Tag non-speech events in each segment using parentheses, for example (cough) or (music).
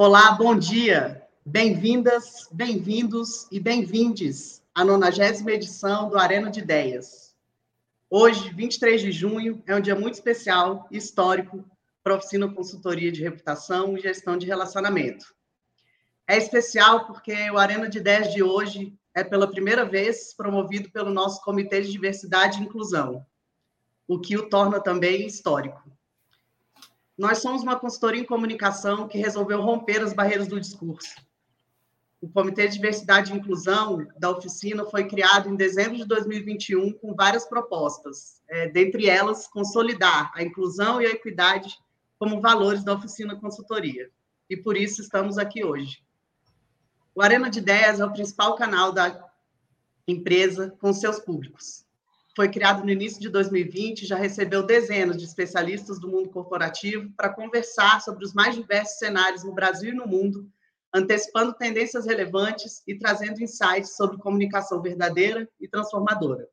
Olá, bom dia. Bem-vindas, bem-vindos e bem-vindes à 90 edição do Arena de Ideias. Hoje, 23 de junho, é um dia muito especial e histórico para a Oficina Consultoria de Reputação e Gestão de Relacionamento. É especial porque o Arena de Ideias de hoje é pela primeira vez promovido pelo nosso Comitê de Diversidade e Inclusão, o que o torna também histórico. Nós somos uma consultoria em comunicação que resolveu romper as barreiras do discurso. O Comitê de Diversidade e Inclusão da oficina foi criado em dezembro de 2021 com várias propostas, é, dentre elas, consolidar a inclusão e a equidade como valores da oficina consultoria. E por isso estamos aqui hoje. O Arena de Ideias é o principal canal da empresa com seus públicos foi criado no início de 2020, já recebeu dezenas de especialistas do mundo corporativo para conversar sobre os mais diversos cenários no Brasil e no mundo, antecipando tendências relevantes e trazendo insights sobre comunicação verdadeira e transformadora.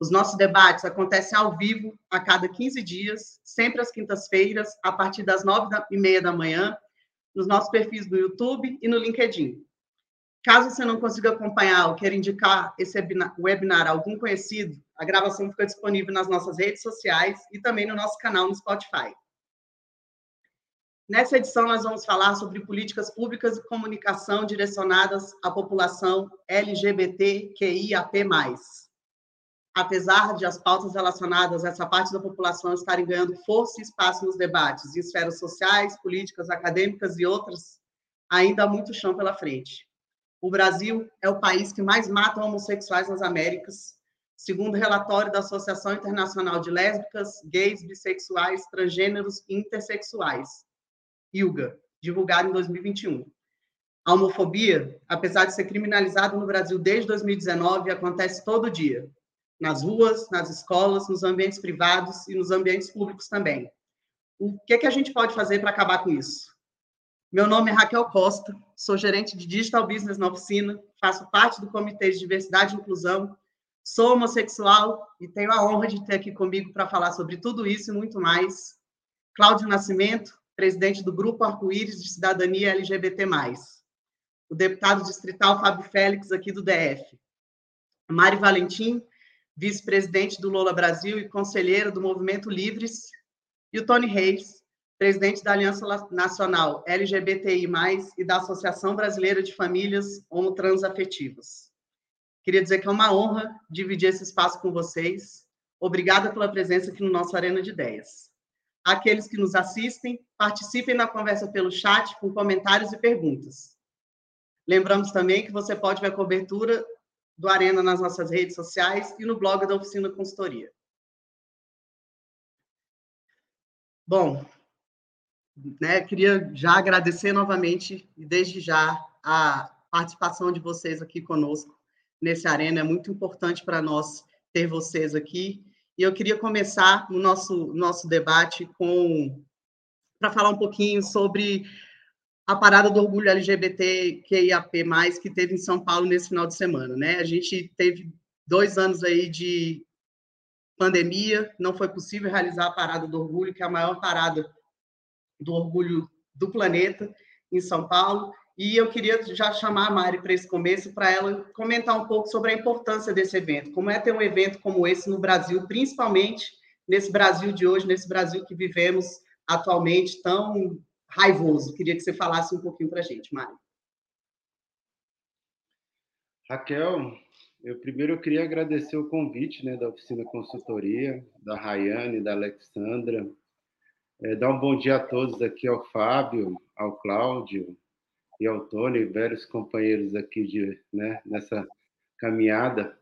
Os nossos debates acontecem ao vivo a cada 15 dias, sempre às quintas-feiras, a partir das nove e meia da manhã, nos nossos perfis no YouTube e no LinkedIn. Caso você não consiga acompanhar ou queira indicar esse webinar a algum conhecido, a gravação fica disponível nas nossas redes sociais e também no nosso canal no Spotify. Nessa edição, nós vamos falar sobre políticas públicas e comunicação direcionadas à população LGBTQIAP+. Apesar de as pautas relacionadas a essa parte da população estarem ganhando força e espaço nos debates em esferas sociais, políticas, acadêmicas e outras, ainda há muito chão pela frente. O Brasil é o país que mais mata homossexuais nas Américas, segundo o relatório da Associação Internacional de Lésbicas, Gays, Bissexuais, Transgêneros e Intersexuais, ILGA, divulgado em 2021. A homofobia, apesar de ser criminalizada no Brasil desde 2019, acontece todo dia, nas ruas, nas escolas, nos ambientes privados e nos ambientes públicos também. O que, é que a gente pode fazer para acabar com isso? Meu nome é Raquel Costa, sou gerente de Digital Business na oficina, faço parte do Comitê de Diversidade e Inclusão, sou homossexual e tenho a honra de ter aqui comigo para falar sobre tudo isso e muito mais. Cláudio Nascimento, presidente do Grupo Arco-Íris de Cidadania LGBT+. O deputado distrital Fábio Félix, aqui do DF. Mari Valentim, vice-presidente do Lola Brasil e conselheira do Movimento Livres. E o Tony Reis, presidente da Aliança Nacional LGBTI+, e da Associação Brasileira de Famílias Homotransafetivas. Queria dizer que é uma honra dividir esse espaço com vocês. Obrigada pela presença aqui no nosso Arena de Ideias. Aqueles que nos assistem, participem da conversa pelo chat com comentários e perguntas. Lembramos também que você pode ver a cobertura do Arena nas nossas redes sociais e no blog da Oficina Consultoria. Bom, né, queria já agradecer novamente e desde já a participação de vocês aqui conosco nesse arena. É muito importante para nós ter vocês aqui. E eu queria começar o nosso nosso debate com para falar um pouquinho sobre a parada do orgulho LGBTQIAP+, que teve em São Paulo nesse final de semana, né? A gente teve dois anos aí de pandemia, não foi possível realizar a parada do orgulho, que é a maior parada do orgulho do planeta em São Paulo. E eu queria já chamar a Mari para esse começo, para ela comentar um pouco sobre a importância desse evento. Como é ter um evento como esse no Brasil, principalmente nesse Brasil de hoje, nesse Brasil que vivemos atualmente tão raivoso. Queria que você falasse um pouquinho para a gente, Mari. Raquel, eu primeiro eu queria agradecer o convite né, da Oficina Consultoria, da Rayane, da Alexandra, é, dar um bom dia a todos aqui ao Fábio, ao Cláudio e ao Tony, velhos companheiros aqui de, né, nessa caminhada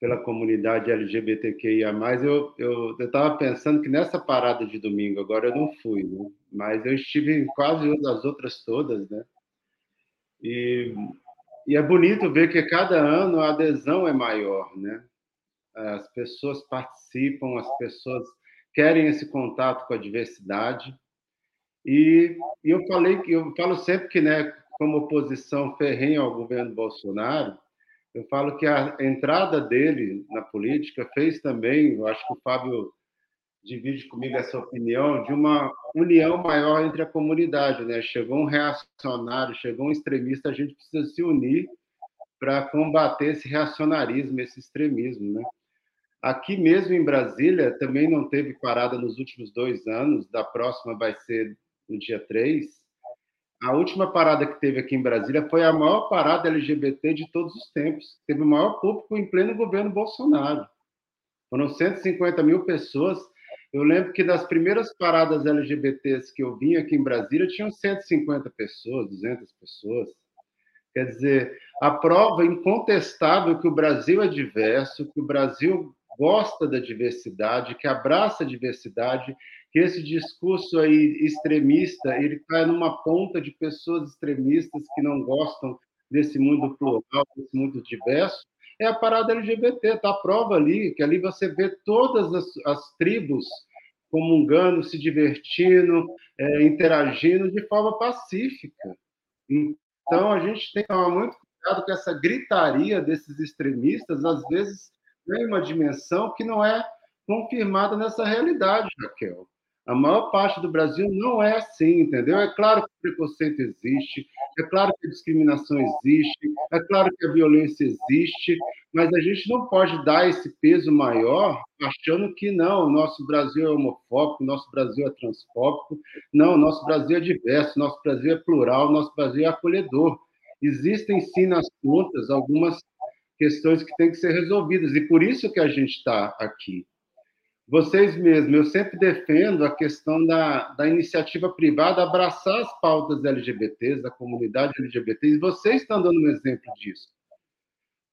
pela comunidade LGBTQIA+. Eu estava pensando que nessa parada de domingo, agora eu não fui, né? mas eu estive em quase as outras todas, né? E, e é bonito ver que cada ano a adesão é maior, né? As pessoas participam, as pessoas querem esse contato com a diversidade. E, e eu falei que eu falo sempre que, né, como oposição ferrenha ao governo Bolsonaro, eu falo que a entrada dele na política fez também, eu acho que o Fábio divide comigo essa opinião, de uma união maior entre a comunidade. Né? Chegou um reacionário, chegou um extremista, a gente precisa se unir para combater esse reacionarismo, esse extremismo. Né? Aqui mesmo em Brasília, também não teve parada nos últimos dois anos, da próxima vai ser no dia 3. A última parada que teve aqui em Brasília foi a maior parada LGBT de todos os tempos. Teve o maior público em pleno governo Bolsonaro. Foram 150 mil pessoas eu lembro que das primeiras paradas LGBTs que eu vim aqui em Brasília, tinham 150 pessoas, 200 pessoas. Quer dizer, a prova incontestável que o Brasil é diverso, que o Brasil gosta da diversidade, que abraça a diversidade, que esse discurso aí extremista, ele está numa ponta de pessoas extremistas que não gostam desse mundo plural, desse mundo diverso, é a parada LGBT, tá a prova ali, que ali você vê todas as, as tribos comungando, se divertindo, é, interagindo de forma pacífica. Então, a gente tem que tomar muito cuidado com essa gritaria desses extremistas, às vezes tem uma dimensão que não é confirmada nessa realidade, Raquel. A maior parte do Brasil não é assim, entendeu? É claro que o preconceito existe, é claro que a discriminação existe, é claro que a violência existe, mas a gente não pode dar esse peso maior achando que não, o nosso Brasil é homofóbico, o nosso Brasil é transfóbico. Não, o nosso Brasil é diverso, o nosso Brasil é plural, o nosso Brasil é acolhedor. Existem sim nas contas algumas questões que têm que ser resolvidas, e por isso que a gente está aqui. Vocês mesmos, eu sempre defendo a questão da, da iniciativa privada abraçar as pautas LGBTs, da comunidade LGBT, e vocês estão dando um exemplo disso.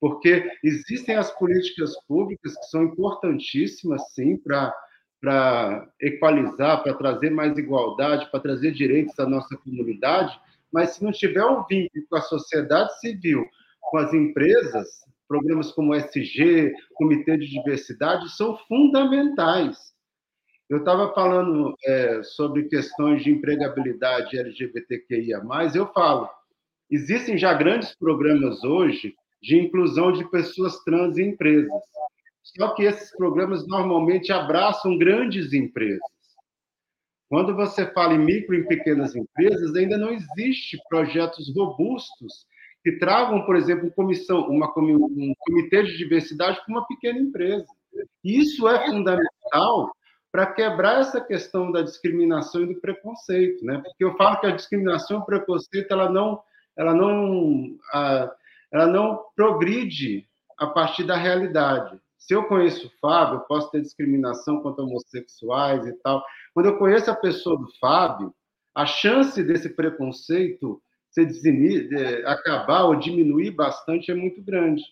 Porque existem as políticas públicas que são importantíssimas, sim, para para equalizar, para trazer mais igualdade, para trazer direitos à nossa comunidade, mas se não tiver um vínculo com a sociedade civil, com as empresas, programas como SG, Comitê de Diversidade, são fundamentais. Eu estava falando é, sobre questões de empregabilidade LGBTQIA, eu falo, existem já grandes programas hoje de inclusão de pessoas trans em empresas. Só que esses programas normalmente abraçam grandes empresas. Quando você fala em micro e pequenas empresas, ainda não existe projetos robustos que tragam, por exemplo, comissão, uma, um comitê de diversidade para uma pequena empresa. Isso é fundamental para quebrar essa questão da discriminação e do preconceito, né? Porque eu falo que a discriminação e o preconceito ela não, ela não, ela não progride a partir da realidade. Se eu conheço o Fábio, eu posso ter discriminação contra homossexuais e tal. Quando eu conheço a pessoa do Fábio, a chance desse preconceito se acabar ou diminuir bastante é muito grande.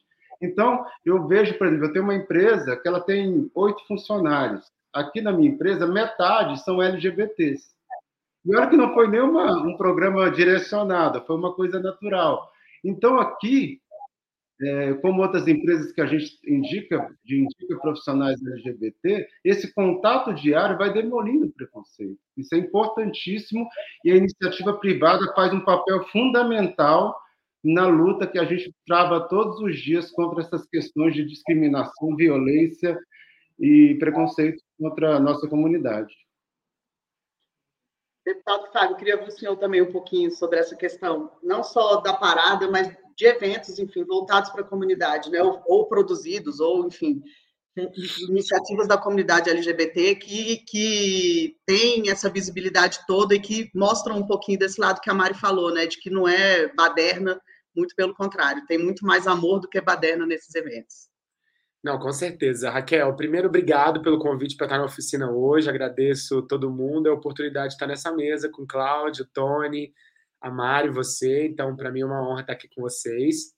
Então, eu vejo, por exemplo, eu tenho uma empresa que ela tem oito funcionários. Aqui na minha empresa, metade são LGBTs. E olha que não foi nem um programa direcionado, foi uma coisa natural. Então, aqui, é, como outras empresas que a gente indica, de indica profissionais LGBT, esse contato diário vai demolindo o preconceito. Isso é importantíssimo e a iniciativa privada faz um papel fundamental na luta que a gente trava todos os dias contra essas questões de discriminação, violência e preconceito contra a nossa comunidade. Deputado Fábio, queria ouvir o senhor também um pouquinho sobre essa questão, não só da parada, mas de eventos, enfim, voltados para a comunidade, né? ou, ou produzidos, ou, enfim, iniciativas da comunidade LGBT que, que tem essa visibilidade toda e que mostram um pouquinho desse lado que a Mari falou, né, de que não é baderna, muito pelo contrário, tem muito mais amor do que baderna nesses eventos. Não, com certeza. Raquel, primeiro, obrigado pelo convite para estar na oficina hoje. Agradeço todo mundo a oportunidade de estar nessa mesa com Cláudio, Tony, a Mari, você. Então, para mim é uma honra estar aqui com vocês.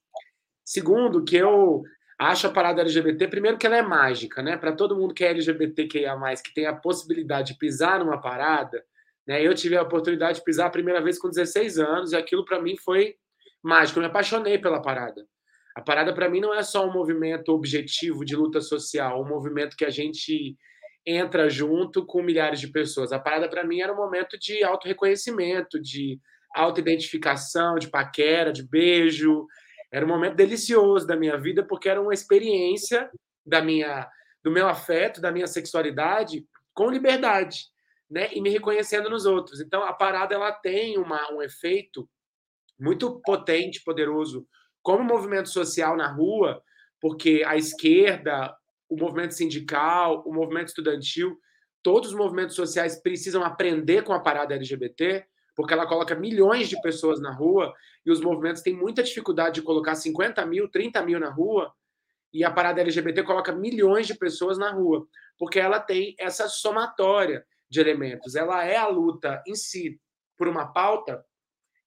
Segundo, que eu acho a parada LGBT, primeiro que ela é mágica, né? Para todo mundo que é LGBTQIA+, que tem a possibilidade de pisar numa parada, né? Eu tive a oportunidade de pisar a primeira vez com 16 anos e aquilo para mim foi mágico. Eu me apaixonei pela parada. A parada para mim não é só um movimento objetivo de luta social, um movimento que a gente entra junto com milhares de pessoas. A parada para mim era um momento de auto-reconhecimento, de autoidentificação, de paquera, de beijo. Era um momento delicioso da minha vida porque era uma experiência da minha do meu afeto, da minha sexualidade com liberdade, né? E me reconhecendo nos outros. Então a parada ela tem uma, um efeito muito potente, poderoso, como movimento social na rua, porque a esquerda, o movimento sindical, o movimento estudantil, todos os movimentos sociais precisam aprender com a parada LGBT, porque ela coloca milhões de pessoas na rua e os movimentos têm muita dificuldade de colocar 50 mil, 30 mil na rua, e a parada LGBT coloca milhões de pessoas na rua, porque ela tem essa somatória de elementos. Ela é a luta em si por uma pauta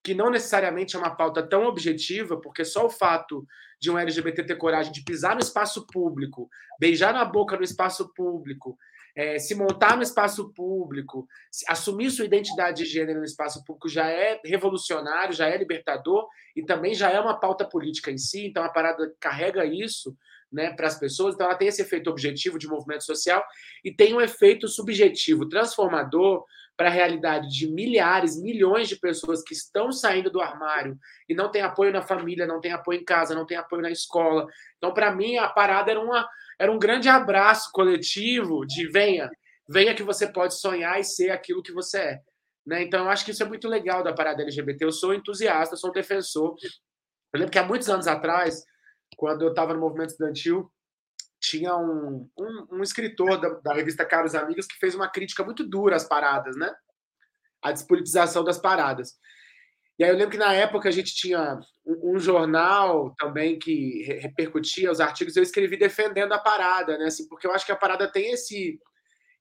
que não necessariamente é uma pauta tão objetiva, porque só o fato de um LGBT ter coragem de pisar no espaço público, beijar na boca no espaço público, é, se montar no espaço público, assumir sua identidade de gênero no espaço público já é revolucionário, já é libertador e também já é uma pauta política em si. Então a parada carrega isso né, para as pessoas. Então ela tem esse efeito objetivo de movimento social e tem um efeito subjetivo transformador para a realidade de milhares, milhões de pessoas que estão saindo do armário e não tem apoio na família, não tem apoio em casa, não tem apoio na escola. Então, para mim, a parada era, uma, era um grande abraço coletivo de venha, venha que você pode sonhar e ser aquilo que você é. Né? Então, eu acho que isso é muito legal da parada LGBT. Eu sou entusiasta, sou defensor. Eu lembro que há muitos anos atrás, quando eu estava no movimento estudantil, tinha um, um, um escritor da, da, revista Caros Amigos que fez uma crítica muito dura às paradas, né? A despolitização das paradas. E aí eu lembro que na época a gente tinha um, um jornal também que repercutia os artigos, eu escrevi defendendo a parada, né? Assim, porque eu acho que a parada tem esse.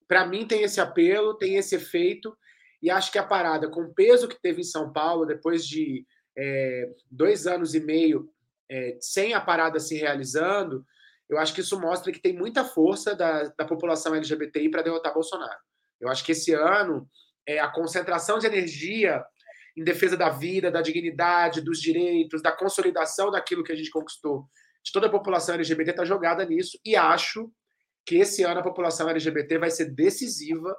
Para mim, tem esse apelo, tem esse efeito, e acho que a parada, com o peso que teve em São Paulo, depois de é, dois anos e meio é, sem a parada se realizando, eu acho que isso mostra que tem muita força da, da população LGBTI para derrotar Bolsonaro. Eu acho que esse ano é, a concentração de energia em defesa da vida, da dignidade, dos direitos, da consolidação daquilo que a gente conquistou, de toda a população LGBT está jogada nisso, e acho que esse ano a população LGBT vai ser decisiva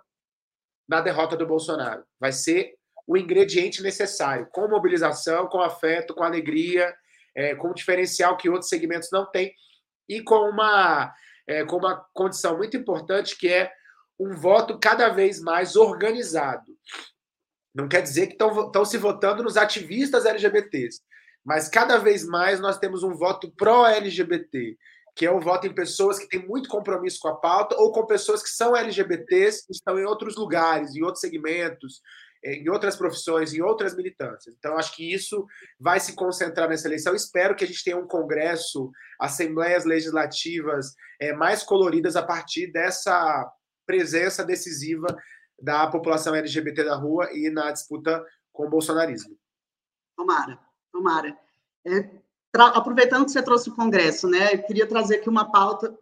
na derrota do Bolsonaro. Vai ser o ingrediente necessário, com mobilização, com afeto, com alegria, é, com um diferencial que outros segmentos não têm e com uma, é, com uma condição muito importante que é um voto cada vez mais organizado. Não quer dizer que estão se votando nos ativistas LGBTs, mas cada vez mais nós temos um voto pró-LGBT, que é o voto em pessoas que têm muito compromisso com a pauta ou com pessoas que são LGBTs que estão em outros lugares, em outros segmentos, em outras profissões, em outras militâncias. Então, acho que isso vai se concentrar nessa eleição. Espero que a gente tenha um Congresso, assembleias legislativas é, mais coloridas a partir dessa presença decisiva da população LGBT da rua e na disputa com o bolsonarismo. Tomara, tomara. É, aproveitando que você trouxe o Congresso, né, eu queria trazer aqui uma pauta.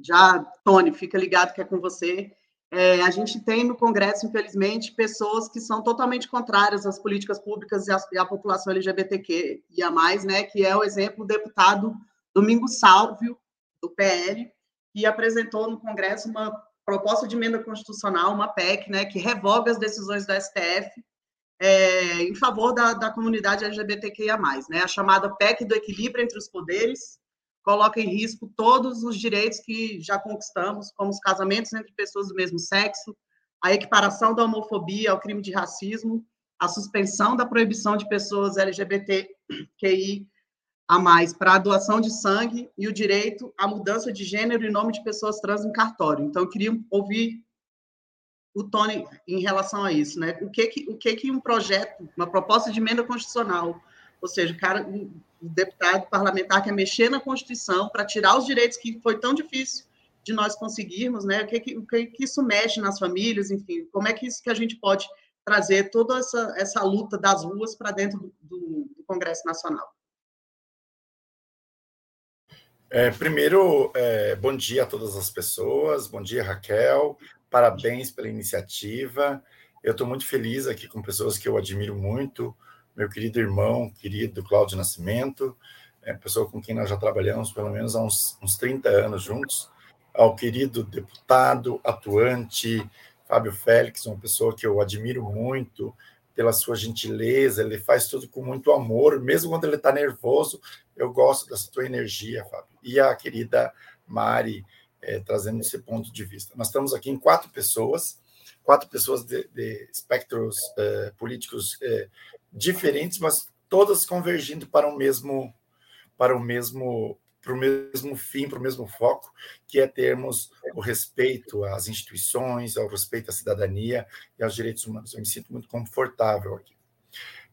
Já, Tony, fica ligado que é com você é, a gente tem no Congresso, infelizmente, pessoas que são totalmente contrárias às políticas públicas e à, e à população LGBTQ e a mais, né? Que é o exemplo do deputado Domingos Salvio, do PL, que apresentou no Congresso uma proposta de emenda constitucional, uma PEC, né? Que revoga as decisões do STF é, em favor da, da comunidade LGBTQIA+, né? A chamada PEC do equilíbrio entre os poderes, coloca em risco todos os direitos que já conquistamos, como os casamentos entre pessoas do mesmo sexo, a equiparação da homofobia ao crime de racismo, a suspensão da proibição de pessoas LGBTQI a mais para a doação de sangue e o direito à mudança de gênero em nome de pessoas trans em cartório. Então, eu queria ouvir o Tony em relação a isso, né? O que que, o que que um projeto, uma proposta de emenda constitucional ou seja, o cara, o deputado parlamentar quer mexer na Constituição para tirar os direitos que foi tão difícil de nós conseguirmos, né? O que, que, o que, que isso mexe nas famílias, enfim, como é que isso que a gente pode trazer toda essa, essa luta das ruas para dentro do, do, Congresso Nacional? É, primeiro, é, bom dia a todas as pessoas, bom dia, Raquel, parabéns pela iniciativa. Eu estou muito feliz aqui com pessoas que eu admiro muito, meu querido irmão, querido Cláudio Nascimento, é pessoa com quem nós já trabalhamos pelo menos há uns, uns 30 anos juntos, ao querido deputado, atuante, Fábio Félix, uma pessoa que eu admiro muito pela sua gentileza, ele faz tudo com muito amor, mesmo quando ele está nervoso, eu gosto dessa tua energia, Fábio. E a querida Mari, é, trazendo esse ponto de vista. Nós estamos aqui em quatro pessoas, quatro pessoas de, de espectros é, políticos é, diferentes, mas todas convergindo para o mesmo para o mesmo para o mesmo fim, para o mesmo foco, que é termos o respeito às instituições, ao respeito à cidadania e aos direitos humanos. Eu me sinto muito confortável aqui.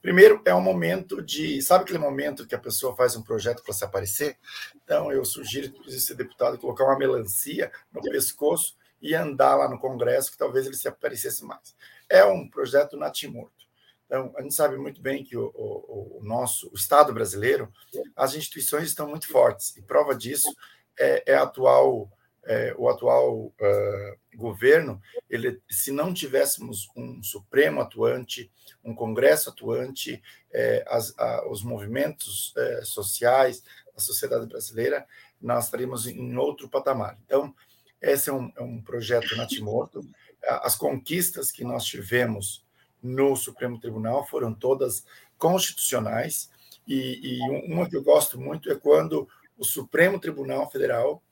Primeiro, é um momento de. Sabe aquele momento que a pessoa faz um projeto para se aparecer? Então, eu sugiro, esse deputado, colocar uma melancia no pescoço e andar lá no Congresso, que talvez ele se aparecesse mais. É um projeto natimorto. Então, a gente sabe muito bem que o, o, o nosso o Estado brasileiro, as instituições estão muito fortes, e prova disso é, é a atual é, o atual uh, governo, ele, se não tivéssemos um Supremo atuante, um Congresso atuante, é, as, a, os movimentos é, sociais, a sociedade brasileira, nós estaríamos em outro patamar. Então, esse é um, é um projeto natimorto. As conquistas que nós tivemos no Supremo Tribunal foram todas constitucionais, e, e uma que eu gosto muito é quando o Supremo Tribunal Federal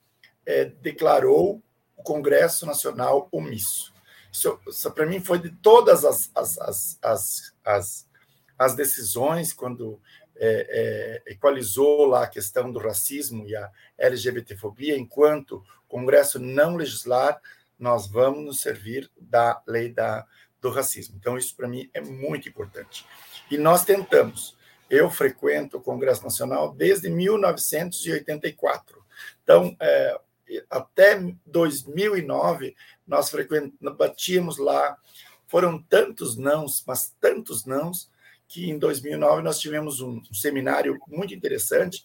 é, declarou o Congresso Nacional omisso. Isso, isso para mim foi de todas as, as, as, as, as, decisões, quando é, é, equalizou lá a questão do racismo e a LGBTfobia, enquanto o Congresso não legislar, nós vamos nos servir da lei da, do racismo. Então, isso para mim é muito importante. E nós tentamos. Eu frequento o Congresso Nacional desde 1984. Então, é, até 2009, nós batíamos lá. Foram tantos nãos, mas tantos nãos, que em 2009 nós tivemos um, seminário muito interessante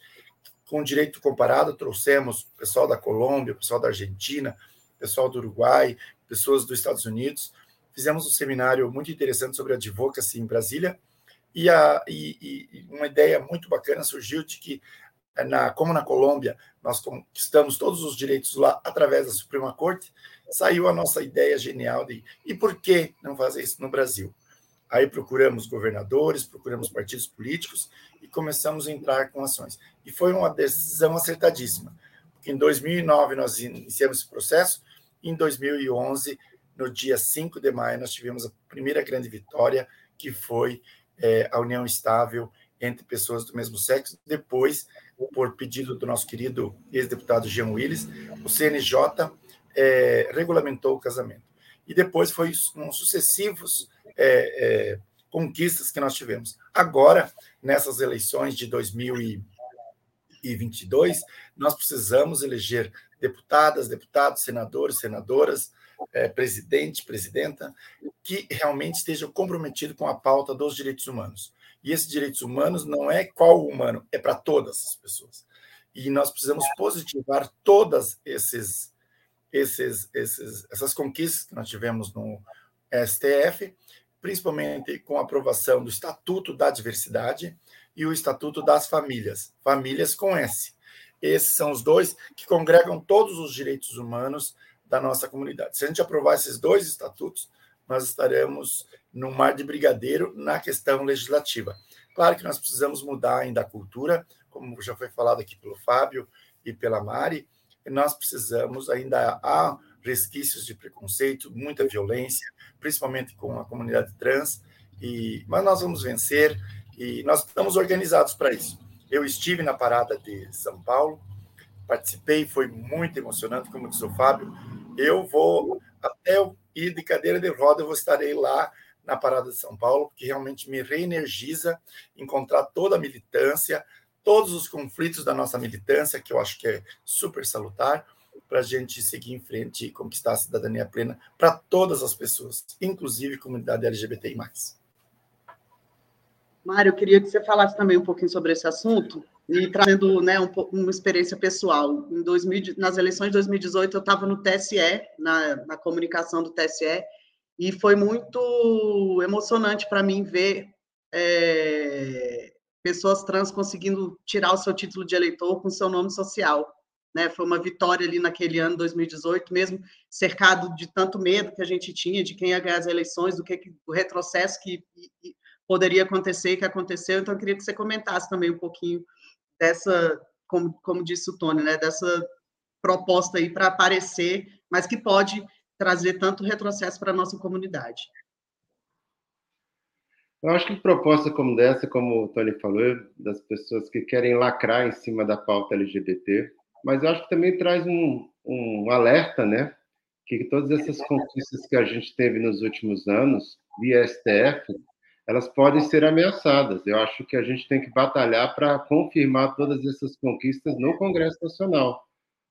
com direito comparado. Trouxemos pessoal da Colômbia, pessoal da Argentina, pessoal do Uruguai, pessoas dos Estados Unidos. Fizemos um seminário muito interessante sobre advocacy em Brasília. E, a, e, e uma ideia muito bacana surgiu de que na, como na Colômbia nós conquistamos todos os direitos lá através da Suprema Corte, saiu a nossa ideia genial de e por que não fazer isso no Brasil? Aí procuramos governadores, procuramos partidos políticos e começamos a entrar com ações. E foi uma decisão acertadíssima, porque em 2009 nós iniciamos esse processo, e em 2011, no dia 5 de maio, nós tivemos a primeira grande vitória, que foi é, a união estável entre pessoas do mesmo sexo, depois por pedido do nosso querido ex-deputado Jean Willis, o CNJ é, regulamentou o casamento. E depois foi um sucessivos é, é, conquistas que nós tivemos. Agora, nessas eleições de 2022, nós precisamos eleger deputadas, deputados, senadores, senadoras, é, presidente, presidenta, que realmente estejam comprometidos com a pauta dos direitos humanos. E esses direitos humanos não é qual humano, é para todas as pessoas. E nós precisamos positivar todas esses, esses, esses, essas conquistas que nós tivemos no STF, principalmente com a aprovação do Estatuto da Diversidade e o Estatuto das Famílias, famílias com S. Esses são os dois que congregam todos os direitos humanos da nossa comunidade. Se a gente aprovar esses dois estatutos, nós estaremos no mar de brigadeiro na questão legislativa. Claro que nós precisamos mudar ainda a cultura, como já foi falado aqui pelo Fábio e pela Mari, nós precisamos ainda há resquícios de preconceito, muita violência, principalmente com a comunidade trans, e mas nós vamos vencer e nós estamos organizados para isso. Eu estive na parada de São Paulo, participei, foi muito emocionante, como disse o Fábio. Eu vou até ir de cadeira de roda, eu vou estarei lá na Parada de São Paulo, que realmente me reenergiza encontrar toda a militância, todos os conflitos da nossa militância, que eu acho que é super salutar, para a gente seguir em frente e conquistar a cidadania plena para todas as pessoas, inclusive comunidade LGBTI. Mário, eu queria que você falasse também um pouquinho sobre esse assunto e trazendo né, um, uma experiência pessoal. Em 2000, nas eleições de 2018, eu estava no TSE, na, na comunicação do TSE, e foi muito emocionante para mim ver é, pessoas trans conseguindo tirar o seu título de eleitor com seu nome social. Né? Foi uma vitória ali naquele ano 2018, mesmo cercado de tanto medo que a gente tinha de quem ia ganhar as eleições, do que do retrocesso que poderia acontecer, que aconteceu. Então, eu queria que você comentasse também um pouquinho dessa, como, como disse o Tony, né? dessa proposta aí para aparecer, mas que pode trazer tanto retrocesso para a nossa comunidade. Eu acho que proposta como dessa, como o Tony falou, das pessoas que querem lacrar em cima da pauta LGBT, mas eu acho que também traz um, um alerta, né? Que todas essas conquistas que a gente teve nos últimos anos, via STF, elas podem ser ameaçadas. Eu acho que a gente tem que batalhar para confirmar todas essas conquistas no Congresso Nacional,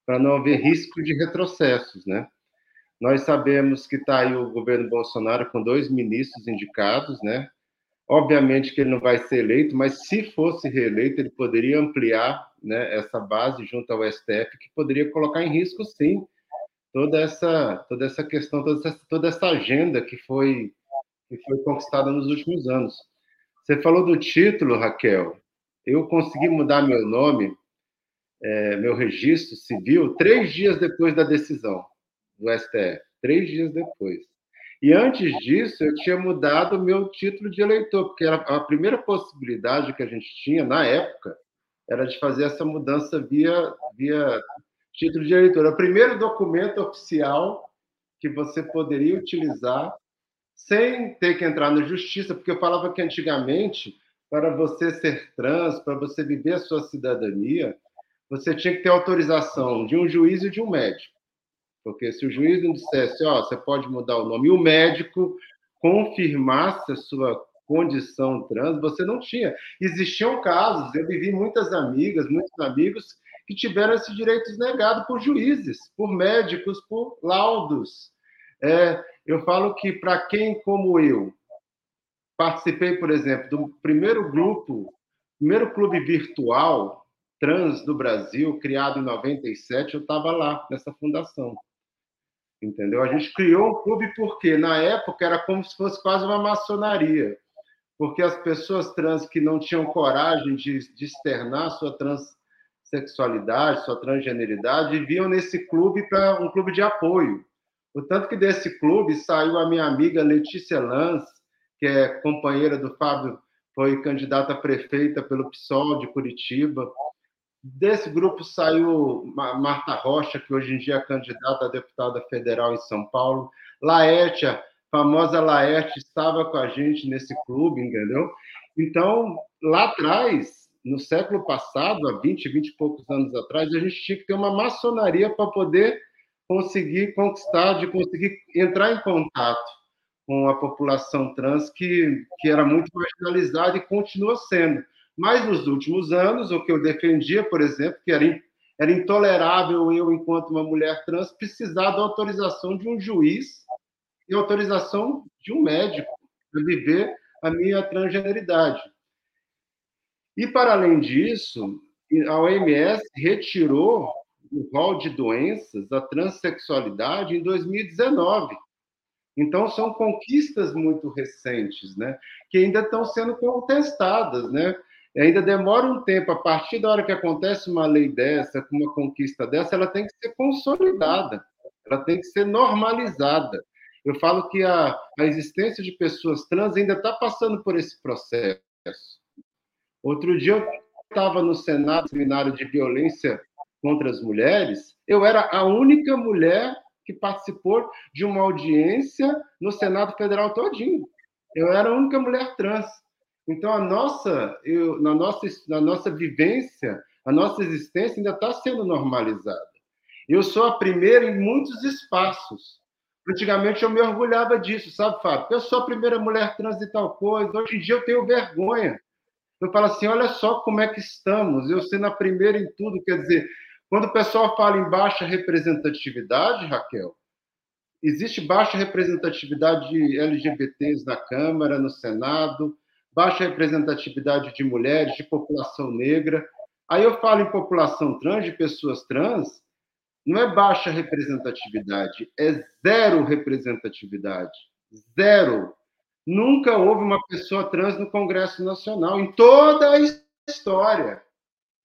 para não haver risco de retrocessos, né? Nós sabemos que está aí o governo Bolsonaro com dois ministros indicados, né? Obviamente que ele não vai ser eleito, mas se fosse reeleito, ele poderia ampliar né, essa base junto ao STF, que poderia colocar em risco, sim, toda essa, toda essa questão, toda essa, toda essa agenda que foi, que foi conquistada nos últimos anos. Você falou do título, Raquel. Eu consegui mudar meu nome, é, meu registro civil, três dias depois da decisão do STF. Três dias depois. E antes disso, eu tinha mudado o meu título de eleitor, porque era a primeira possibilidade que a gente tinha na época era de fazer essa mudança via, via título de eleitor. É o primeiro documento oficial que você poderia utilizar sem ter que entrar na justiça, porque eu falava que antigamente, para você ser trans, para você viver a sua cidadania, você tinha que ter autorização de um juiz e de um médico. Porque se o juiz não dissesse, ó, oh, você pode mudar o nome, e o médico confirmasse a sua condição trans, você não tinha. Existiam casos, eu vivi muitas amigas, muitos amigos que tiveram esses direitos negados por juízes, por médicos, por laudos. É, eu falo que para quem, como eu, participei, por exemplo, do primeiro grupo, primeiro clube virtual trans do Brasil, criado em 97, eu estava lá, nessa fundação entendeu? A gente criou um clube porque na época era como se fosse quase uma maçonaria, porque as pessoas trans que não tinham coragem de, de externar sua transexualidade, sua transgeneridade, viviam nesse clube para um clube de apoio. O tanto que desse clube saiu a minha amiga Letícia Lanz, que é companheira do Fábio, foi candidata a prefeita pelo PSOL de Curitiba, Desse grupo saiu Marta Rocha, que hoje em dia é candidata a deputada federal em São Paulo. Laerte, a famosa Laerte, estava com a gente nesse clube, entendeu? Então, lá atrás, no século passado, há 20, 20 e poucos anos atrás, a gente tinha que ter uma maçonaria para poder conseguir conquistar, de conseguir entrar em contato com a população trans que, que era muito marginalizada e continua sendo. Mas nos últimos anos, o que eu defendia, por exemplo, que era, era intolerável eu, enquanto uma mulher trans, precisar da autorização de um juiz e autorização de um médico para viver a minha transgeneridade. E, para além disso, a OMS retirou o rol de doenças da transexualidade em 2019. Então, são conquistas muito recentes, né? que ainda estão sendo contestadas. Né? Ainda demora um tempo, a partir da hora que acontece uma lei dessa, uma conquista dessa, ela tem que ser consolidada, ela tem que ser normalizada. Eu falo que a, a existência de pessoas trans ainda está passando por esse processo. Outro dia eu estava no Senado, seminário de violência contra as mulheres, eu era a única mulher que participou de uma audiência no Senado Federal todinho. Eu era a única mulher trans. Então, a nossa, eu, na, nossa, na nossa vivência, a nossa existência ainda está sendo normalizada. Eu sou a primeira em muitos espaços. Antigamente eu me orgulhava disso, sabe, Fábio? Eu sou a primeira mulher trans e tal coisa. Hoje em dia eu tenho vergonha. Eu falo assim: olha só como é que estamos. Eu sendo a primeira em tudo. Quer dizer, quando o pessoal fala em baixa representatividade, Raquel, existe baixa representatividade de LGBTs na Câmara, no Senado, baixa representatividade de mulheres, de população negra. Aí eu falo em população trans, de pessoas trans, não é baixa representatividade, é zero representatividade. Zero. Nunca houve uma pessoa trans no Congresso Nacional, em toda a história.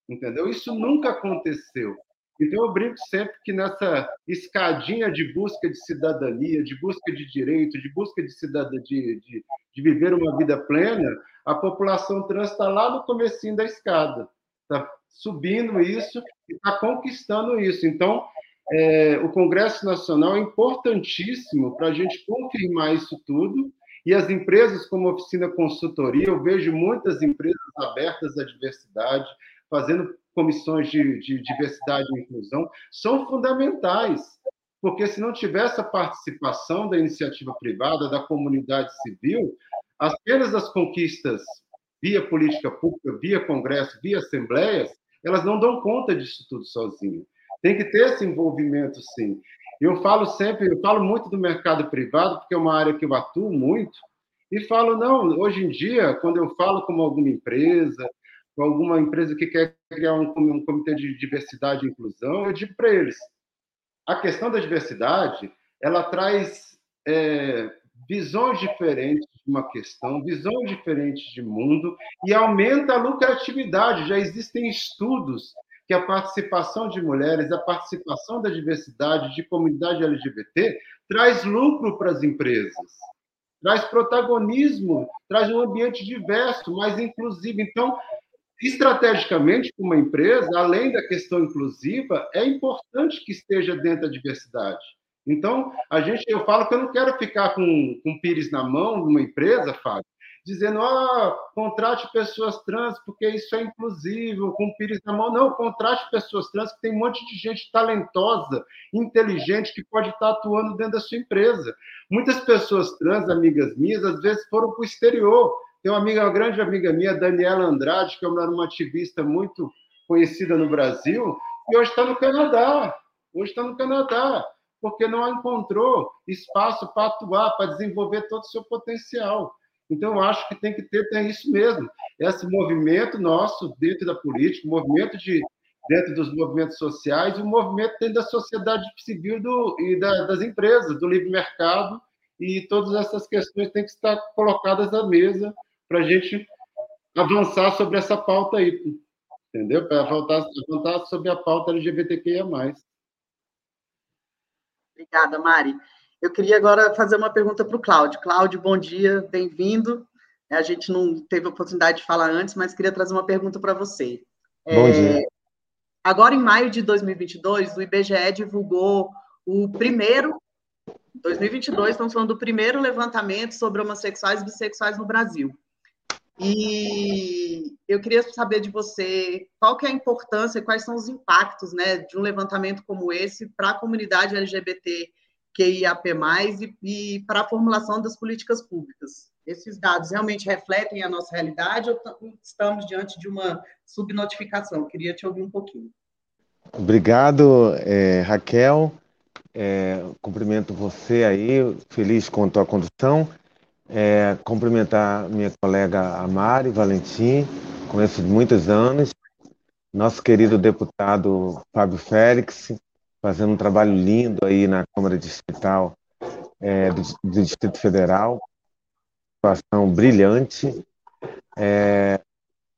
Entendeu? Isso nunca aconteceu. Então, eu brinco sempre que nessa escadinha de busca de cidadania, de busca de direito, de busca de, cidadania, de, de, de viver uma vida plena, a população trans está lá no comecinho da escada, está subindo isso e está conquistando isso. Então, é, o Congresso Nacional é importantíssimo para a gente confirmar isso tudo. E as empresas como Oficina Consultoria, eu vejo muitas empresas abertas à diversidade, fazendo comissões de, de diversidade e inclusão, são fundamentais, porque se não tiver essa participação da iniciativa privada, da comunidade civil, apenas as conquistas via política pública, via congresso, via assembleias, elas não dão conta disso tudo sozinho. Tem que ter esse envolvimento, sim. Eu falo sempre, eu falo muito do mercado privado, porque é uma área que eu atuo muito, e falo, não, hoje em dia, quando eu falo com alguma empresa, com alguma empresa que quer criar um, um comitê de diversidade e inclusão, eu digo para eles, a questão da diversidade, ela traz é, visões diferentes de uma questão, visões diferentes de mundo e aumenta a lucratividade. Já existem estudos que a participação de mulheres, a participação da diversidade, de comunidade LGBT, traz lucro para as empresas, traz protagonismo, traz um ambiente diverso, mais inclusivo. Então, estrategicamente, uma empresa, além da questão inclusiva, é importante que esteja dentro da diversidade. Então, a gente, eu falo que eu não quero ficar com, com pires na mão numa empresa, Fábio, dizendo, ah, contrate pessoas trans, porque isso é inclusivo, com pires na mão. Não, contrate pessoas trans, que tem um monte de gente talentosa, inteligente, que pode estar atuando dentro da sua empresa. Muitas pessoas trans, amigas minhas, às vezes foram para o exterior. Tem uma amiga, uma grande amiga minha, Daniela Andrade, que é uma ativista muito conhecida no Brasil, e hoje está no Canadá. Hoje está no Canadá porque não encontrou espaço para atuar, para desenvolver todo o seu potencial. Então, eu acho que tem que ter tem isso mesmo. Esse movimento nosso dentro da política, movimento de, dentro dos movimentos sociais, o movimento dentro da sociedade civil do, e da, das empresas, do livre mercado, e todas essas questões têm que estar colocadas à mesa para a gente avançar sobre essa pauta aí, entendeu? Para avançar, avançar sobre a pauta LGBTQIA+. Obrigada, Mari. Eu queria agora fazer uma pergunta para o Cláudio. Cláudio, bom dia, bem-vindo. A gente não teve oportunidade de falar antes, mas queria trazer uma pergunta para você. Bom é, dia. Agora, em maio de 2022, o IBGE divulgou o primeiro, 2022, estamos falando do primeiro levantamento sobre homossexuais e bissexuais no Brasil. E eu queria saber de você qual que é a importância e quais são os impactos né, de um levantamento como esse para a comunidade LGBT QIAP+, e, e para a formulação das políticas públicas. Esses dados realmente refletem a nossa realidade ou estamos diante de uma subnotificação? Queria te ouvir um pouquinho. Obrigado, é, Raquel. É, cumprimento você aí, feliz com a tua condução. É, cumprimentar minha colega Amari Valentim, conheço de muitos anos, nosso querido deputado Fábio Félix, fazendo um trabalho lindo aí na Câmara Distrital é, do, do, Distrito Federal, situação brilhante. É,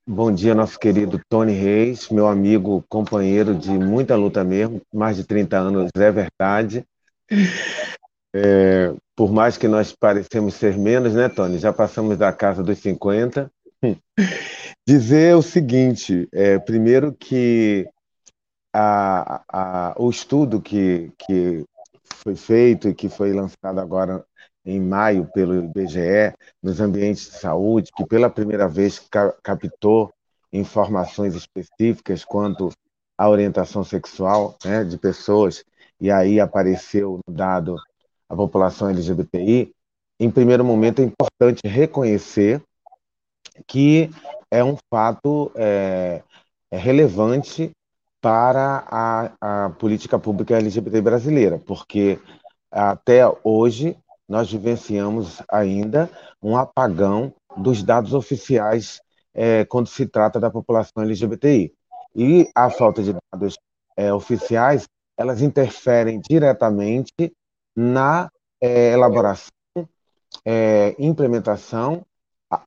bom dia, nosso querido Tony Reis, meu amigo, companheiro de muita luta mesmo, mais de 30 anos, é verdade. (laughs) É, por mais que nós parecemos ser menos, né, Tony? Já passamos da casa dos 50. (laughs) Dizer o seguinte: é, primeiro que a, a, o estudo que, que foi feito e que foi lançado agora em maio pelo IBGE nos ambientes de saúde, que pela primeira vez captou informações específicas quanto à orientação sexual né, de pessoas, e aí apareceu dado a população LGBTI, em primeiro momento é importante reconhecer que é um fato é, é relevante para a, a política pública LGBT brasileira, porque até hoje nós vivenciamos ainda um apagão dos dados oficiais é, quando se trata da população LGBTI. E a falta de dados é, oficiais, elas interferem diretamente na é, elaboração, é, implementação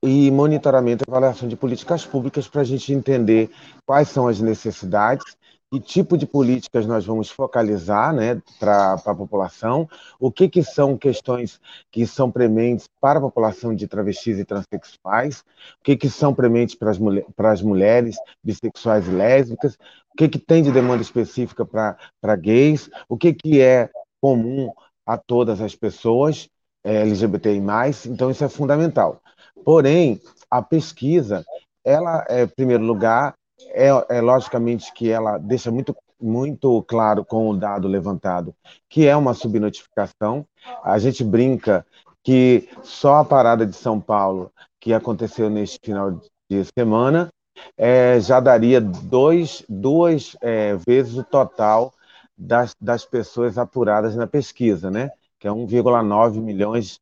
e monitoramento e avaliação de políticas públicas para a gente entender quais são as necessidades que tipo de políticas nós vamos focalizar né, para a população, o que, que são questões que são prementes para a população de travestis e transexuais, o que, que são prementes para as, mulher, para as mulheres bissexuais e lésbicas, o que, que tem de demanda específica para, para gays, o que, que é comum a todas as pessoas é, LGBTI+, então isso é fundamental. Porém, a pesquisa, ela, é, em primeiro lugar, é, é logicamente que ela deixa muito muito claro com o dado levantado, que é uma subnotificação. A gente brinca que só a parada de São Paulo, que aconteceu neste final de semana, é, já daria dois, duas é, vezes o total das, das pessoas apuradas na pesquisa, né? que é 1,9 milhões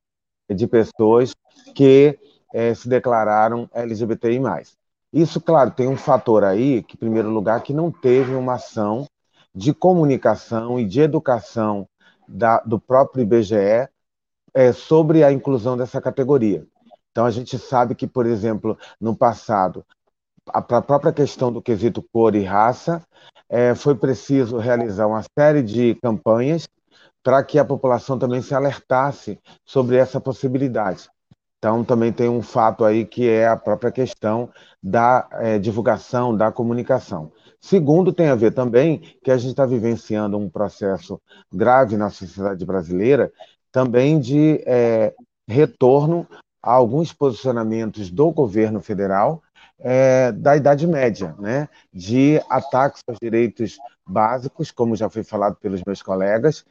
de pessoas que é, se declararam LGBTI+. Isso, claro, tem um fator aí, que, em primeiro lugar, que não teve uma ação de comunicação e de educação da, do próprio IBGE é, sobre a inclusão dessa categoria. Então, a gente sabe que, por exemplo, no passado, a própria questão do quesito cor e raça, é, foi preciso realizar uma série de campanhas para que a população também se alertasse sobre essa possibilidade. Então, também tem um fato aí que é a própria questão da é, divulgação, da comunicação. Segundo, tem a ver também que a gente está vivenciando um processo grave na sociedade brasileira, também de é, retorno a alguns posicionamentos do governo federal é, da Idade Média, né? de ataques aos direitos básicos, como já foi falado pelos meus colegas,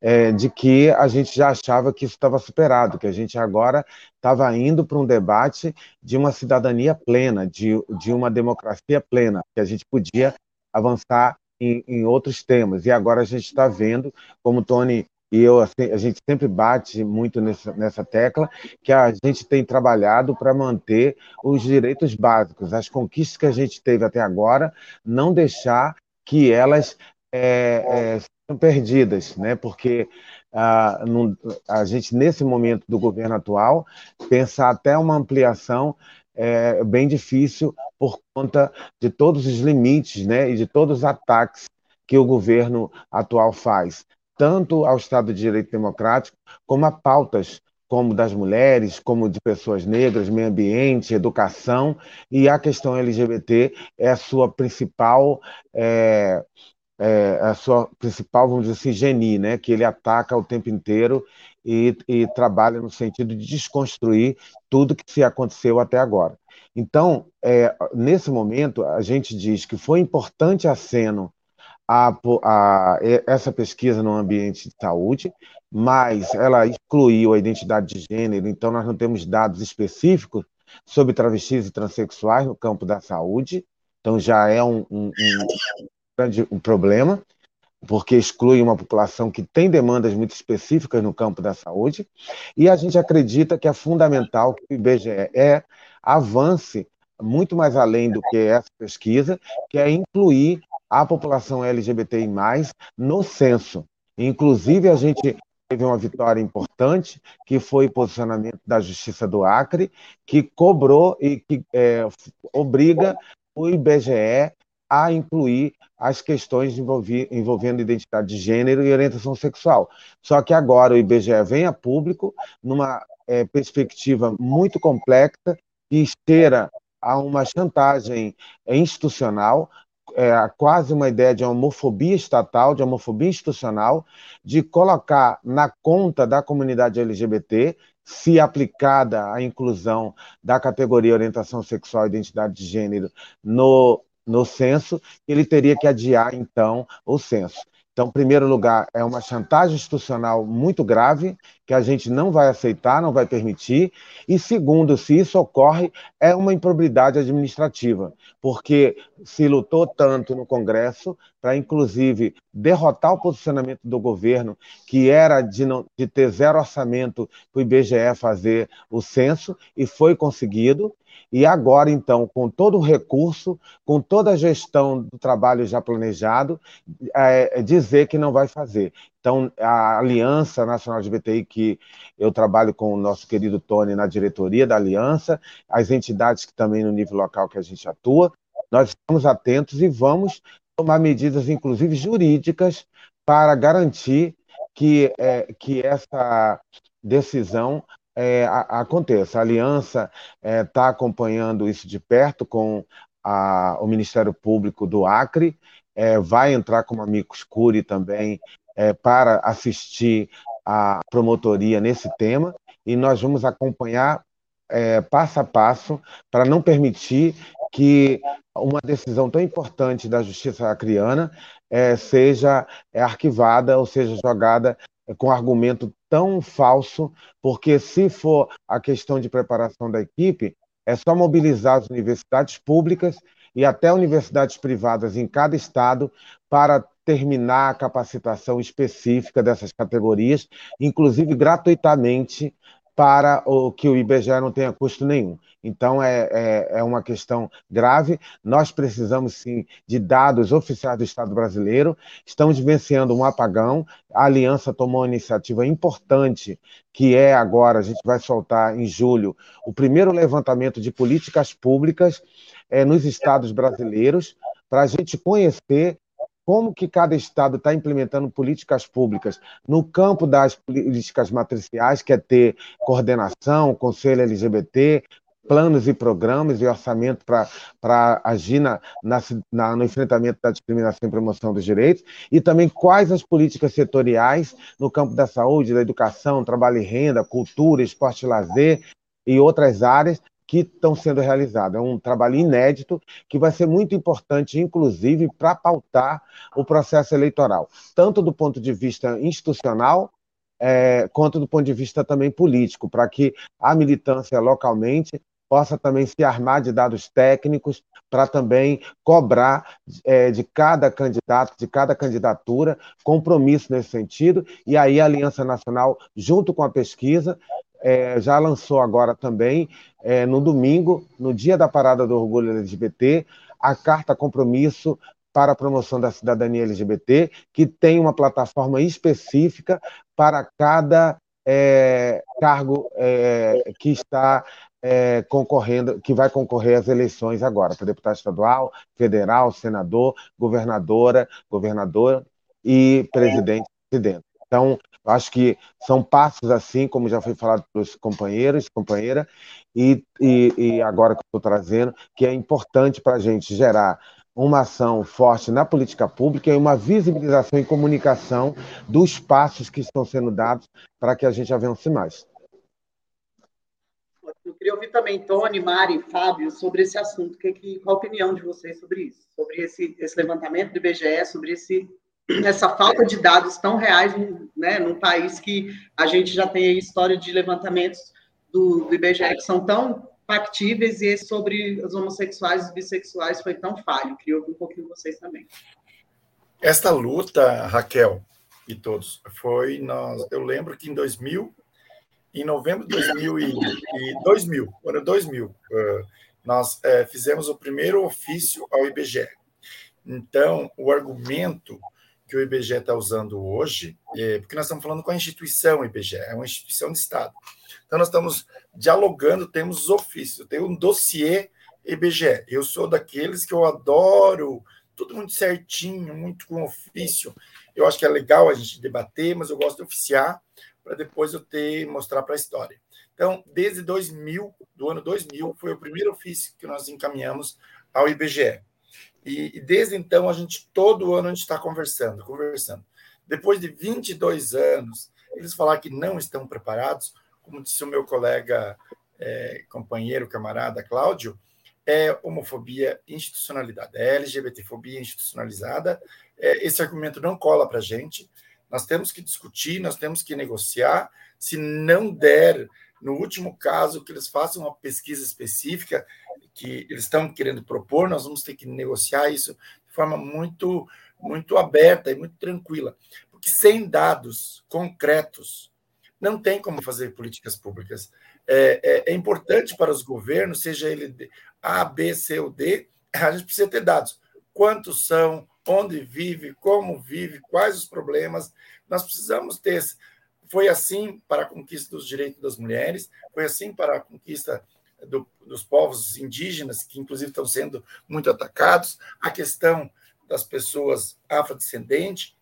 é, de que a gente já achava que isso estava superado, que a gente agora estava indo para um debate de uma cidadania plena, de, de uma democracia plena, que a gente podia avançar em, em outros temas. E agora a gente está vendo, como Tony e eu, assim, a gente sempre bate muito nessa, nessa tecla, que a gente tem trabalhado para manter os direitos básicos, as conquistas que a gente teve até agora, não deixar que elas é, é, perdidas, né? porque ah, a gente, nesse momento do governo atual, pensar até uma ampliação é bem difícil por conta de todos os limites né? e de todos os ataques que o governo atual faz, tanto ao Estado de Direito Democrático, como a pautas como das mulheres, como de pessoas negras, meio ambiente, educação, e a questão LGBT é a sua principal é, é, a sua principal, vamos dizer assim, genie, né? que ele ataca o tempo inteiro e, e trabalha no sentido de desconstruir tudo que se aconteceu até agora. Então, é, nesse momento, a gente diz que foi importante a Seno a, a, essa pesquisa no ambiente de saúde, mas ela excluiu a identidade de gênero, então nós não temos dados específicos sobre travestis e transexuais no campo da saúde, então já é um, um, um grande um problema, porque exclui uma população que tem demandas muito específicas no campo da saúde, e a gente acredita que é fundamental que o IBGE avance muito mais além do que essa pesquisa, que é incluir a população LGBTI+, no censo. Inclusive, a gente teve uma vitória importante, que foi o posicionamento da Justiça do Acre, que cobrou e que é, obriga o IBGE a incluir as questões envolvendo identidade de gênero e orientação sexual. Só que agora o IBGE vem a público numa é, perspectiva muito complexa e esteira a uma chantagem institucional, é, quase uma ideia de homofobia estatal, de homofobia institucional, de colocar na conta da comunidade LGBT, se aplicada a inclusão da categoria orientação sexual e identidade de gênero no no censo, ele teria que adiar, então, o censo. Então, em primeiro lugar, é uma chantagem institucional muito grave, que a gente não vai aceitar, não vai permitir. E segundo, se isso ocorre, é uma improbidade administrativa, porque se lutou tanto no Congresso para, inclusive, derrotar o posicionamento do governo, que era de, não, de ter zero orçamento para o IBGE fazer o censo, e foi conseguido. E agora, então, com todo o recurso, com toda a gestão do trabalho já planejado, é, é dizer que não vai fazer. Então, a Aliança Nacional de BTI, que eu trabalho com o nosso querido Tony na diretoria da Aliança, as entidades que também no nível local que a gente atua, nós estamos atentos e vamos tomar medidas, inclusive jurídicas, para garantir que, é, que essa decisão é, a, aconteça. A Aliança está é, acompanhando isso de perto com a, o Ministério Público do Acre, é, vai entrar como amigo escuro também é, para assistir a promotoria nesse tema, e nós vamos acompanhar é, passo a passo para não permitir que uma decisão tão importante da justiça acriana é, seja arquivada ou seja jogada com argumento tão falso, porque se for a questão de preparação da equipe, é só mobilizar as universidades públicas e até universidades privadas em cada estado para terminar a capacitação específica dessas categorias, inclusive gratuitamente para o que o IBGE não tenha custo nenhum. Então, é, é, é, uma questão grave. Nós precisamos, sim, de dados oficiais do Estado brasileiro. Estamos vivenciando um apagão. A Aliança tomou uma iniciativa importante, que é agora, a gente vai soltar em julho, o primeiro levantamento de políticas públicas é, nos estados brasileiros, para a gente conhecer como que cada estado está implementando políticas públicas? No campo das políticas matriciais, que é ter coordenação, conselho LGBT, planos e programas e orçamento para agir na, na, no enfrentamento da discriminação e promoção dos direitos, e também quais as políticas setoriais no campo da saúde, da educação, trabalho e renda, cultura, esporte e lazer e outras áreas, que estão sendo realizados. É um trabalho inédito que vai ser muito importante, inclusive, para pautar o processo eleitoral, tanto do ponto de vista institucional, é, quanto do ponto de vista também político, para que a militância localmente possa também se armar de dados técnicos para também cobrar é, de cada candidato, de cada candidatura, compromisso nesse sentido, e aí a Aliança Nacional, junto com a pesquisa, é, já lançou agora também, é, no domingo, no dia da parada do orgulho LGBT, a carta compromisso para a promoção da cidadania LGBT, que tem uma plataforma específica para cada é, cargo é, que está é, concorrendo, que vai concorrer às eleições agora, para deputado estadual, federal, senador, governadora, governador e presidente, presidente. Então, acho que são passos assim, como já foi falado pelos companheiros, companheira, e, e, e agora que eu estou trazendo, que é importante para a gente gerar uma ação forte na política pública e uma visibilização e comunicação dos passos que estão sendo dados para que a gente avance mais. Eu queria ouvir também Tony, Mari, Fábio sobre esse assunto. Que, que, qual a opinião de vocês sobre isso? Sobre esse, esse levantamento do IBGE, sobre esse essa falta de dados tão reais né, num país que a gente já tem história de levantamentos do, do IBGE que são tão factíveis e esse sobre os homossexuais e bissexuais foi tão falho. Queria ouvir um pouquinho vocês também. Esta luta, Raquel e todos, foi nós. Eu lembro que em 2000, em novembro de 2000 e, e 2000, ano 2000, nós é, fizemos o primeiro ofício ao IBGE. Então, o argumento que o IBGE está usando hoje, é, porque nós estamos falando com a instituição IBGE, é uma instituição de Estado. Então, nós estamos dialogando, temos ofício, tem um dossiê IBGE. Eu sou daqueles que eu adoro tudo muito certinho, muito com ofício. Eu acho que é legal a gente debater, mas eu gosto de oficiar para depois eu ter mostrar para a história. Então, desde 2000, do ano 2000, foi o primeiro ofício que nós encaminhamos ao IBGE. E, e desde então, a gente, todo ano, a gente está conversando, conversando. Depois de 22 anos, eles falaram que não estão preparados, como disse o meu colega, é, companheiro, camarada Cláudio, é homofobia institucionalidade, é LGBTfobia institucionalizada. É, esse argumento não cola para a gente. Nós temos que discutir, nós temos que negociar. Se não der, no último caso, que eles façam uma pesquisa específica que eles estão querendo propor, nós vamos ter que negociar isso de forma muito, muito aberta e muito tranquila. Porque sem dados concretos, não tem como fazer políticas públicas. É, é, é importante para os governos, seja ele A, B, C ou D, a gente precisa ter dados. Quantos são, onde vive, como vive, quais os problemas. Nós precisamos ter. Foi assim para a conquista dos direitos das mulheres, foi assim para a conquista do, dos povos indígenas, que inclusive estão sendo muito atacados, a questão das pessoas afrodescendentes,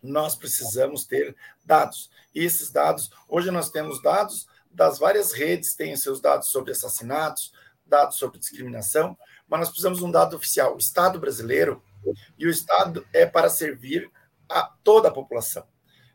nós precisamos ter dados. E esses dados, hoje nós temos dados das várias redes, têm seus dados sobre assassinatos, dados sobre discriminação, mas nós precisamos de um dado oficial. O Estado brasileiro, e o Estado é para servir a toda a população.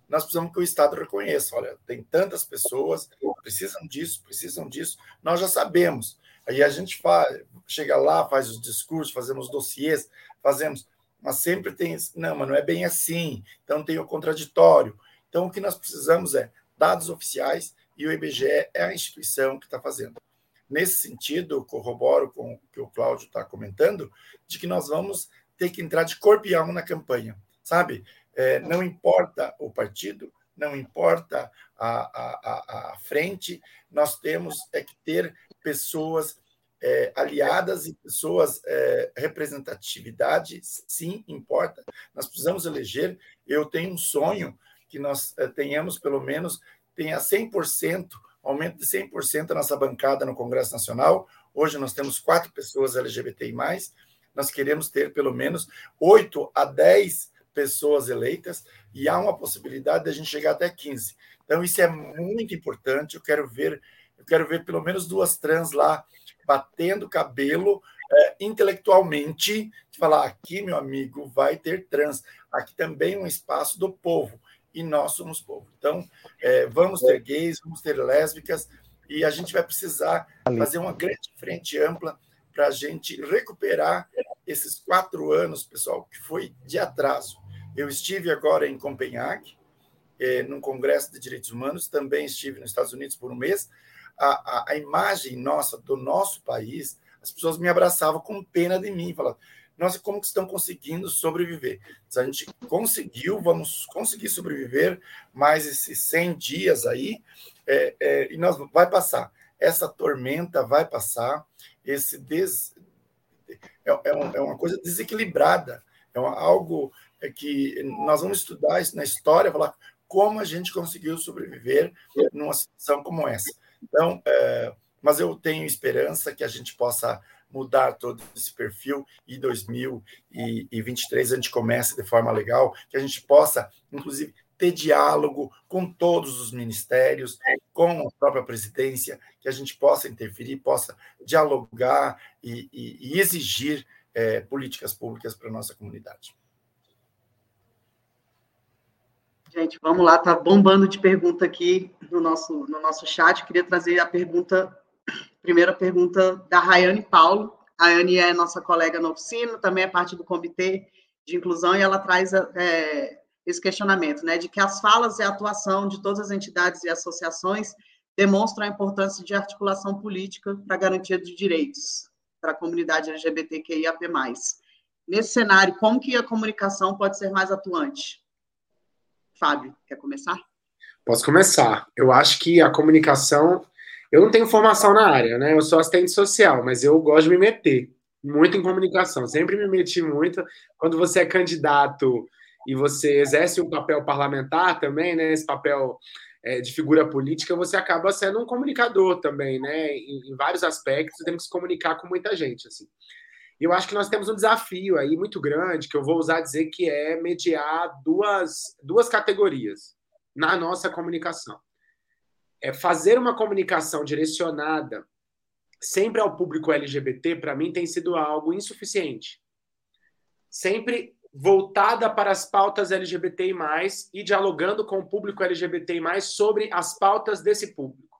Nós precisamos que o Estado reconheça, olha, tem tantas pessoas, precisam disso, precisam disso, nós já sabemos. Aí a gente faz, chega lá, faz os discursos, fazemos dossiês, fazemos, mas sempre tem, não, mas não é bem assim, então tem o contraditório. Então o que nós precisamos é dados oficiais e o IBGE é a instituição que está fazendo. Nesse sentido, corroboro com o que o Cláudio está comentando, de que nós vamos ter que entrar de corpo e alma na campanha, sabe? É, não importa o partido, não importa a, a, a, frente, nós temos é que ter pessoas é, aliadas e pessoas, é, representatividade, sim, importa. Nós precisamos eleger. Eu tenho um sonho que nós é, tenhamos, pelo menos, tenha 100%, aumento de 100% a nossa bancada no Congresso Nacional. Hoje nós temos quatro pessoas LGBTI+, nós queremos ter pelo menos 8 a 10 pessoas eleitas e há uma possibilidade de a gente chegar até 15. Então isso é muito importante, eu quero ver, eu quero ver pelo menos duas trans lá batendo cabelo é, intelectualmente, de falar aqui, meu amigo, vai ter trans. Aqui também é um espaço do povo e nós somos povo. Então, é, vamos ter gays, vamos ter lésbicas, e a gente vai precisar fazer uma grande frente ampla para a gente recuperar esses quatro anos, pessoal, que foi de atraso. Eu estive agora em Copenhague, é, num congresso de direitos humanos, também estive nos Estados Unidos por um mês. A, a, a imagem nossa, do nosso país, as pessoas me abraçavam com pena de mim, falavam, nossa, como que estão conseguindo sobreviver? Se a gente conseguiu, vamos conseguir sobreviver mais esses 100 dias aí, é, é, e nós vai passar. Essa tormenta vai passar, esse des, é, é, um, é uma coisa desequilibrada, é uma, algo é que nós vamos estudar isso na história, falar como a gente conseguiu sobreviver numa situação como essa. Então, é, mas eu tenho esperança que a gente possa mudar todo esse perfil e 2023 a gente comece de forma legal, que a gente possa, inclusive, ter diálogo com todos os ministérios, com a própria presidência, que a gente possa interferir, possa dialogar e, e, e exigir é, políticas públicas para a nossa comunidade. Gente, vamos lá, tá bombando de pergunta aqui no nosso, no nosso chat. queria trazer a pergunta Primeira pergunta da Rayane Paulo. A Rayane é nossa colega na oficina, também é parte do comitê de inclusão, e ela traz é, esse questionamento, né, de que as falas e a atuação de todas as entidades e associações demonstram a importância de articulação política para a garantia de direitos para a comunidade LGBTQIAP+. Nesse cenário, como que a comunicação pode ser mais atuante? Fábio, quer começar? Posso começar. Eu acho que a comunicação eu não tenho formação na área, né? Eu sou assistente social, mas eu gosto de me meter muito em comunicação. Sempre me meti muito. Quando você é candidato e você exerce um papel parlamentar também, né? Esse papel é, de figura política, você acaba sendo um comunicador também, né? Em, em vários aspectos, temos que se comunicar com muita gente, assim. E eu acho que nós temos um desafio aí muito grande, que eu vou usar dizer que é mediar duas, duas categorias na nossa comunicação é, fazer uma comunicação direcionada sempre ao público LGBT, para mim, tem sido algo insuficiente. Sempre voltada para as pautas LGBTI+, e dialogando com o público LGBTI+, sobre as pautas desse público.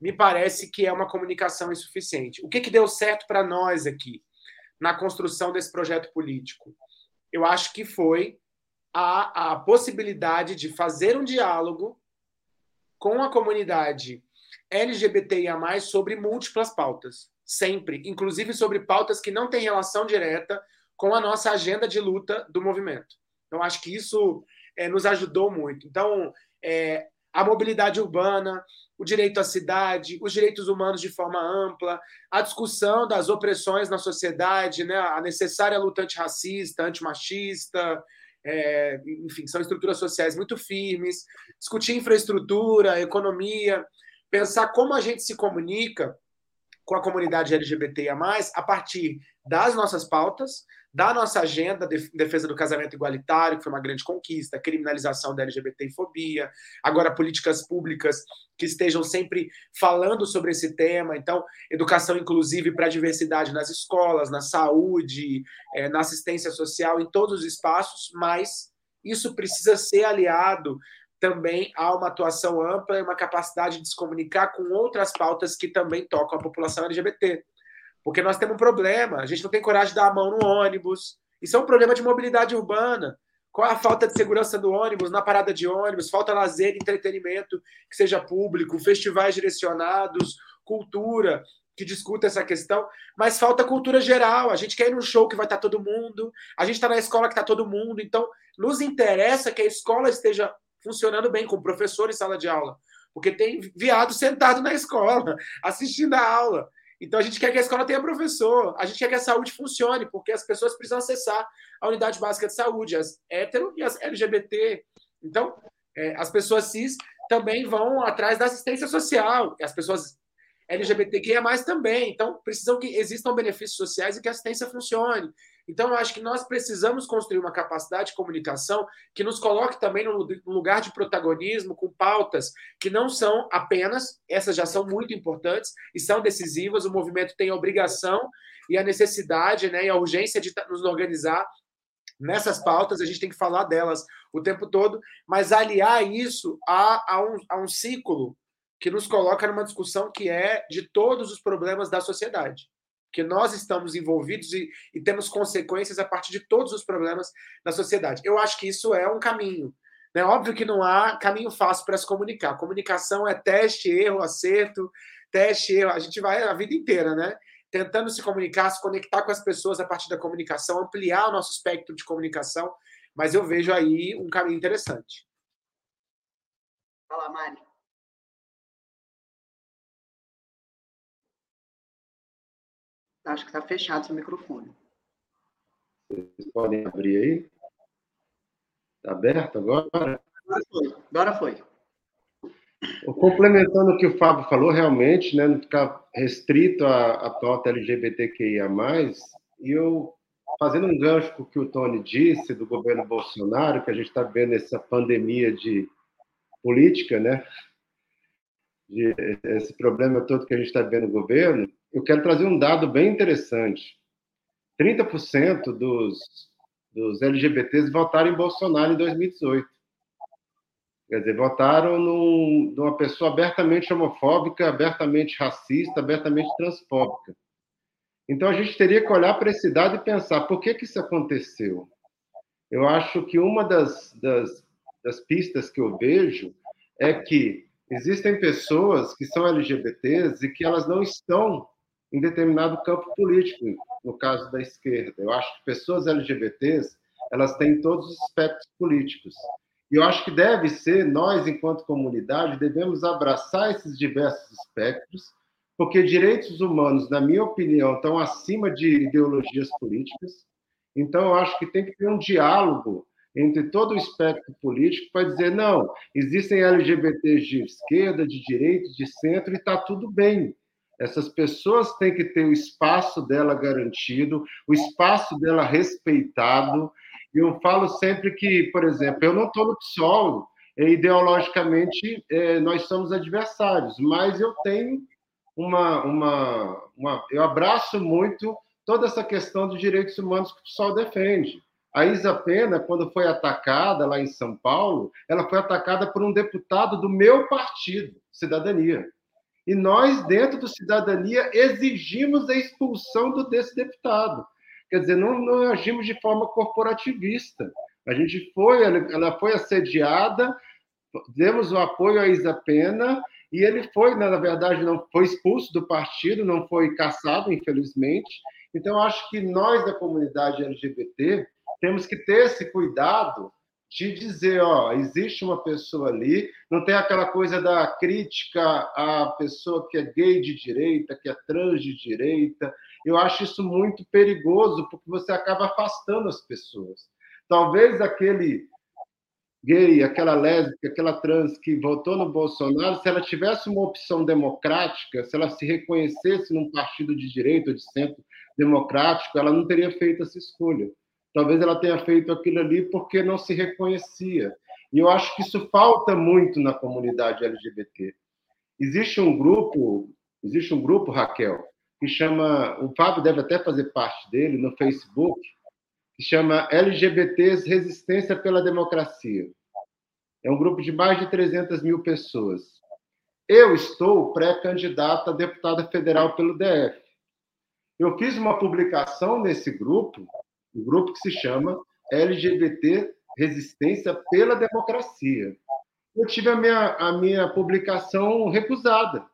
Me parece que é uma comunicação insuficiente. O que, que deu certo para nós aqui, na construção desse projeto político? Eu acho que foi a, a possibilidade de fazer um diálogo com a comunidade LGBTIA+, sobre múltiplas pautas. Sempre. Inclusive sobre pautas que não têm relação direta com a nossa agenda de luta do movimento. Então, acho que isso é, nos ajudou muito. Então, é, a mobilidade urbana, o direito à cidade, os direitos humanos de forma ampla, a discussão das opressões na sociedade, né, a necessária luta antirracista, antimachista, é, enfim, são estruturas sociais muito firmes, discutir infraestrutura, economia, pensar como a gente se comunica com a comunidade LGBTIA+, a partir das nossas pautas, da nossa agenda de defesa do casamento igualitário, que foi uma grande conquista, criminalização da LGBTfobia, agora políticas públicas que estejam sempre falando sobre esse tema, então, educação inclusive para a diversidade nas escolas, na saúde, é, na assistência social, em todos os espaços, mas isso precisa ser aliado também a uma atuação ampla e uma capacidade de se comunicar com outras pautas que também tocam a população LGBT. Porque nós temos um problema, a gente não tem coragem de dar a mão no ônibus. Isso é um problema de mobilidade urbana. Qual a falta de segurança do ônibus, na parada de ônibus? Falta lazer, entretenimento que seja público, festivais direcionados, cultura que discuta essa questão, mas falta cultura geral. A gente quer ir num show que vai estar todo mundo, a gente está na escola que está todo mundo, então nos interessa que a escola esteja funcionando bem, com professor em sala de aula, porque tem viado sentado na escola, (laughs) assistindo a aula. Então a gente quer que a escola tenha professor, a gente quer que a saúde funcione, porque as pessoas precisam acessar a unidade básica de saúde, as hétero e as LGBT. Então, é, as pessoas cis também vão atrás da assistência social, as pessoas LGBTQIA também. Então, precisam que existam benefícios sociais e que a assistência funcione. Então, eu acho que nós precisamos construir uma capacidade de comunicação que nos coloque também no lugar de protagonismo, com pautas que não são apenas, essas já são muito importantes e são decisivas. O movimento tem a obrigação e a necessidade né, e a urgência de nos organizar nessas pautas, a gente tem que falar delas o tempo todo, mas aliar isso a, a, um, a um ciclo que nos coloca numa discussão que é de todos os problemas da sociedade que nós estamos envolvidos e, e, temos consequências a partir de todos os problemas da sociedade. Eu acho que isso é um caminho. Né? óbvio que não há caminho fácil para se comunicar. Comunicação é teste, erro, acerto, teste, erro. A gente vai a vida inteira, né? Tentando se comunicar, se conectar com as pessoas a partir da comunicação, ampliar o nosso espectro de comunicação. Mas eu vejo aí um caminho interessante. Fala, Mari. Acho que está fechado seu microfone. Vocês podem abrir aí? Está aberto agora? Agora foi. Agora foi. Complementando o que o Fábio falou, realmente, né, não ficar restrito à, à pauta LGBTQIA+, e eu, fazendo um gancho com o que o Tony disse do governo Bolsonaro, que a gente está vendo essa pandemia de política, né, de, esse problema todo que a gente está vendo no governo, eu quero trazer um dado bem interessante. 30% dos, dos LGBTs votaram em Bolsonaro em 2018. Quer dizer, votaram num, numa pessoa abertamente homofóbica, abertamente racista, abertamente transfóbica. Então, a gente teria que olhar para esse dado e pensar por que, que isso aconteceu. Eu acho que uma das, das, das pistas que eu vejo é que existem pessoas que são LGBTs e que elas não estão em determinado campo político, no caso da esquerda. Eu acho que pessoas LGBTs, elas têm todos os aspectos políticos. E eu acho que deve ser, nós, enquanto comunidade, devemos abraçar esses diversos espectros, porque direitos humanos, na minha opinião, estão acima de ideologias políticas. Então, eu acho que tem que ter um diálogo entre todo o espectro político para dizer: não, existem LGBTs de esquerda, de direita, de centro, e está tudo bem. Essas pessoas têm que ter o espaço dela garantido, o espaço dela respeitado. Eu falo sempre que, por exemplo, eu não estou no PSOL, ideologicamente é, nós somos adversários, mas eu tenho uma, uma, uma, Eu abraço muito toda essa questão dos direitos humanos que o PSOL defende. A Isa Pena, quando foi atacada lá em São Paulo, ela foi atacada por um deputado do meu partido, Cidadania. E nós, dentro do Cidadania, exigimos a expulsão do, desse deputado. Quer dizer, não, não agimos de forma corporativista. A gente foi, ela foi assediada, demos o apoio à Isa Pena, e ele foi, né, na verdade, não foi expulso do partido, não foi caçado, infelizmente. Então, acho que nós da comunidade LGBT temos que ter esse cuidado de dizer, ó, existe uma pessoa ali, não tem aquela coisa da crítica à pessoa que é gay de direita, que é trans de direita. Eu acho isso muito perigoso, porque você acaba afastando as pessoas. Talvez aquele gay, aquela lésbica, aquela trans que votou no Bolsonaro, se ela tivesse uma opção democrática, se ela se reconhecesse num partido de direita ou de centro democrático, ela não teria feito essa escolha. Talvez ela tenha feito aquilo ali porque não se reconhecia. E eu acho que isso falta muito na comunidade LGBT. Existe um grupo, existe um grupo, Raquel, que chama, o Fábio deve até fazer parte dele no Facebook, que chama LGBTs Resistência pela Democracia. É um grupo de mais de 300 mil pessoas. Eu estou pré-candidata a deputada federal pelo DF. Eu fiz uma publicação nesse grupo, um grupo que se chama LGBT Resistência pela Democracia. Eu tive a minha, a minha publicação recusada.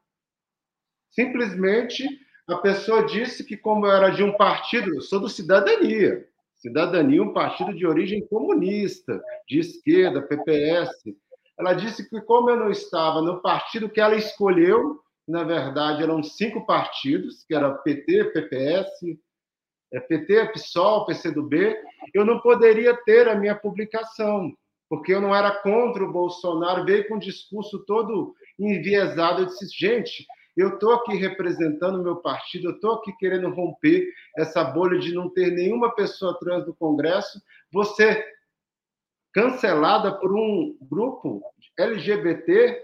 Simplesmente a pessoa disse que, como eu era de um partido, eu sou do Cidadania, Cidadania, um partido de origem comunista, de esquerda, PPS. Ela disse que, como eu não estava no partido que ela escolheu, na verdade eram cinco partidos, que era PT, PPS, PT, PSOL, PCdoB, eu não poderia ter a minha publicação, porque eu não era contra o Bolsonaro, veio com um discurso todo enviesado. Eu disse, gente, eu estou aqui representando o meu partido, eu estou aqui querendo romper essa bolha de não ter nenhuma pessoa trans no Congresso, você cancelada por um grupo LGBT,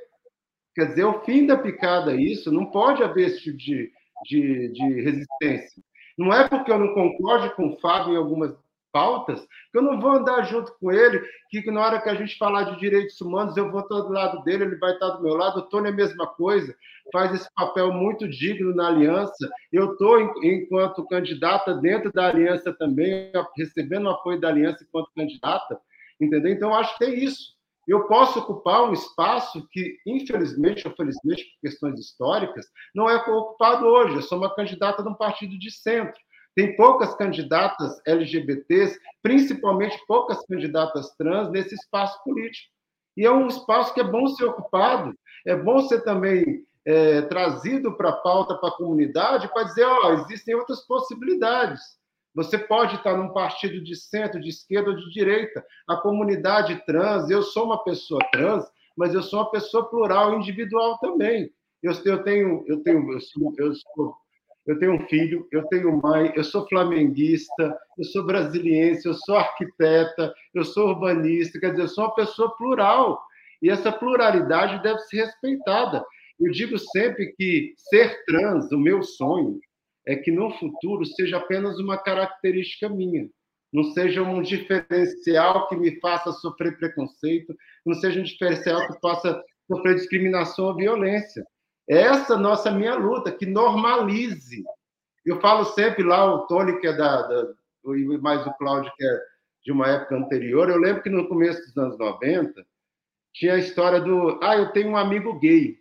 quer dizer, é o fim da picada isso, não pode haver esse tipo de, de, de resistência. Não é porque eu não concorde com o Fábio em algumas pautas, que eu não vou andar junto com ele, que na hora que a gente falar de direitos humanos, eu vou estar do lado dele, ele vai estar do meu lado, o Tony é a mesma coisa, faz esse papel muito digno na aliança. Eu estou, enquanto candidata, dentro da aliança também, recebendo o apoio da aliança enquanto candidata, entendeu? Então, acho que tem isso. Eu posso ocupar um espaço que, infelizmente ou felizmente, por questões históricas, não é ocupado hoje. Eu sou uma candidata de um partido de centro. Tem poucas candidatas LGBTs, principalmente poucas candidatas trans, nesse espaço político. E é um espaço que é bom ser ocupado, é bom ser também é, trazido para a pauta, para a comunidade, para dizer: ó, existem outras possibilidades. Você pode estar num partido de centro, de esquerda ou de direita. A comunidade trans, eu sou uma pessoa trans, mas eu sou uma pessoa plural, individual também. Eu, eu tenho, eu tenho, eu sou, eu sou eu tenho um filho, eu tenho mãe, eu sou flamenguista, eu sou brasiliense, eu sou arquiteta, eu sou urbanista, quer dizer, eu sou uma pessoa plural. E essa pluralidade deve ser respeitada. Eu digo sempre que ser trans, o meu sonho, é que no futuro seja apenas uma característica minha, não seja um diferencial que me faça sofrer preconceito, não seja um diferencial que faça sofrer discriminação ou violência. Essa nossa minha luta, que normalize. Eu falo sempre lá, o Tony, que é da, da mais o Cláudio, que é de uma época anterior, eu lembro que no começo dos anos 90, tinha a história do, ah, eu tenho um amigo gay.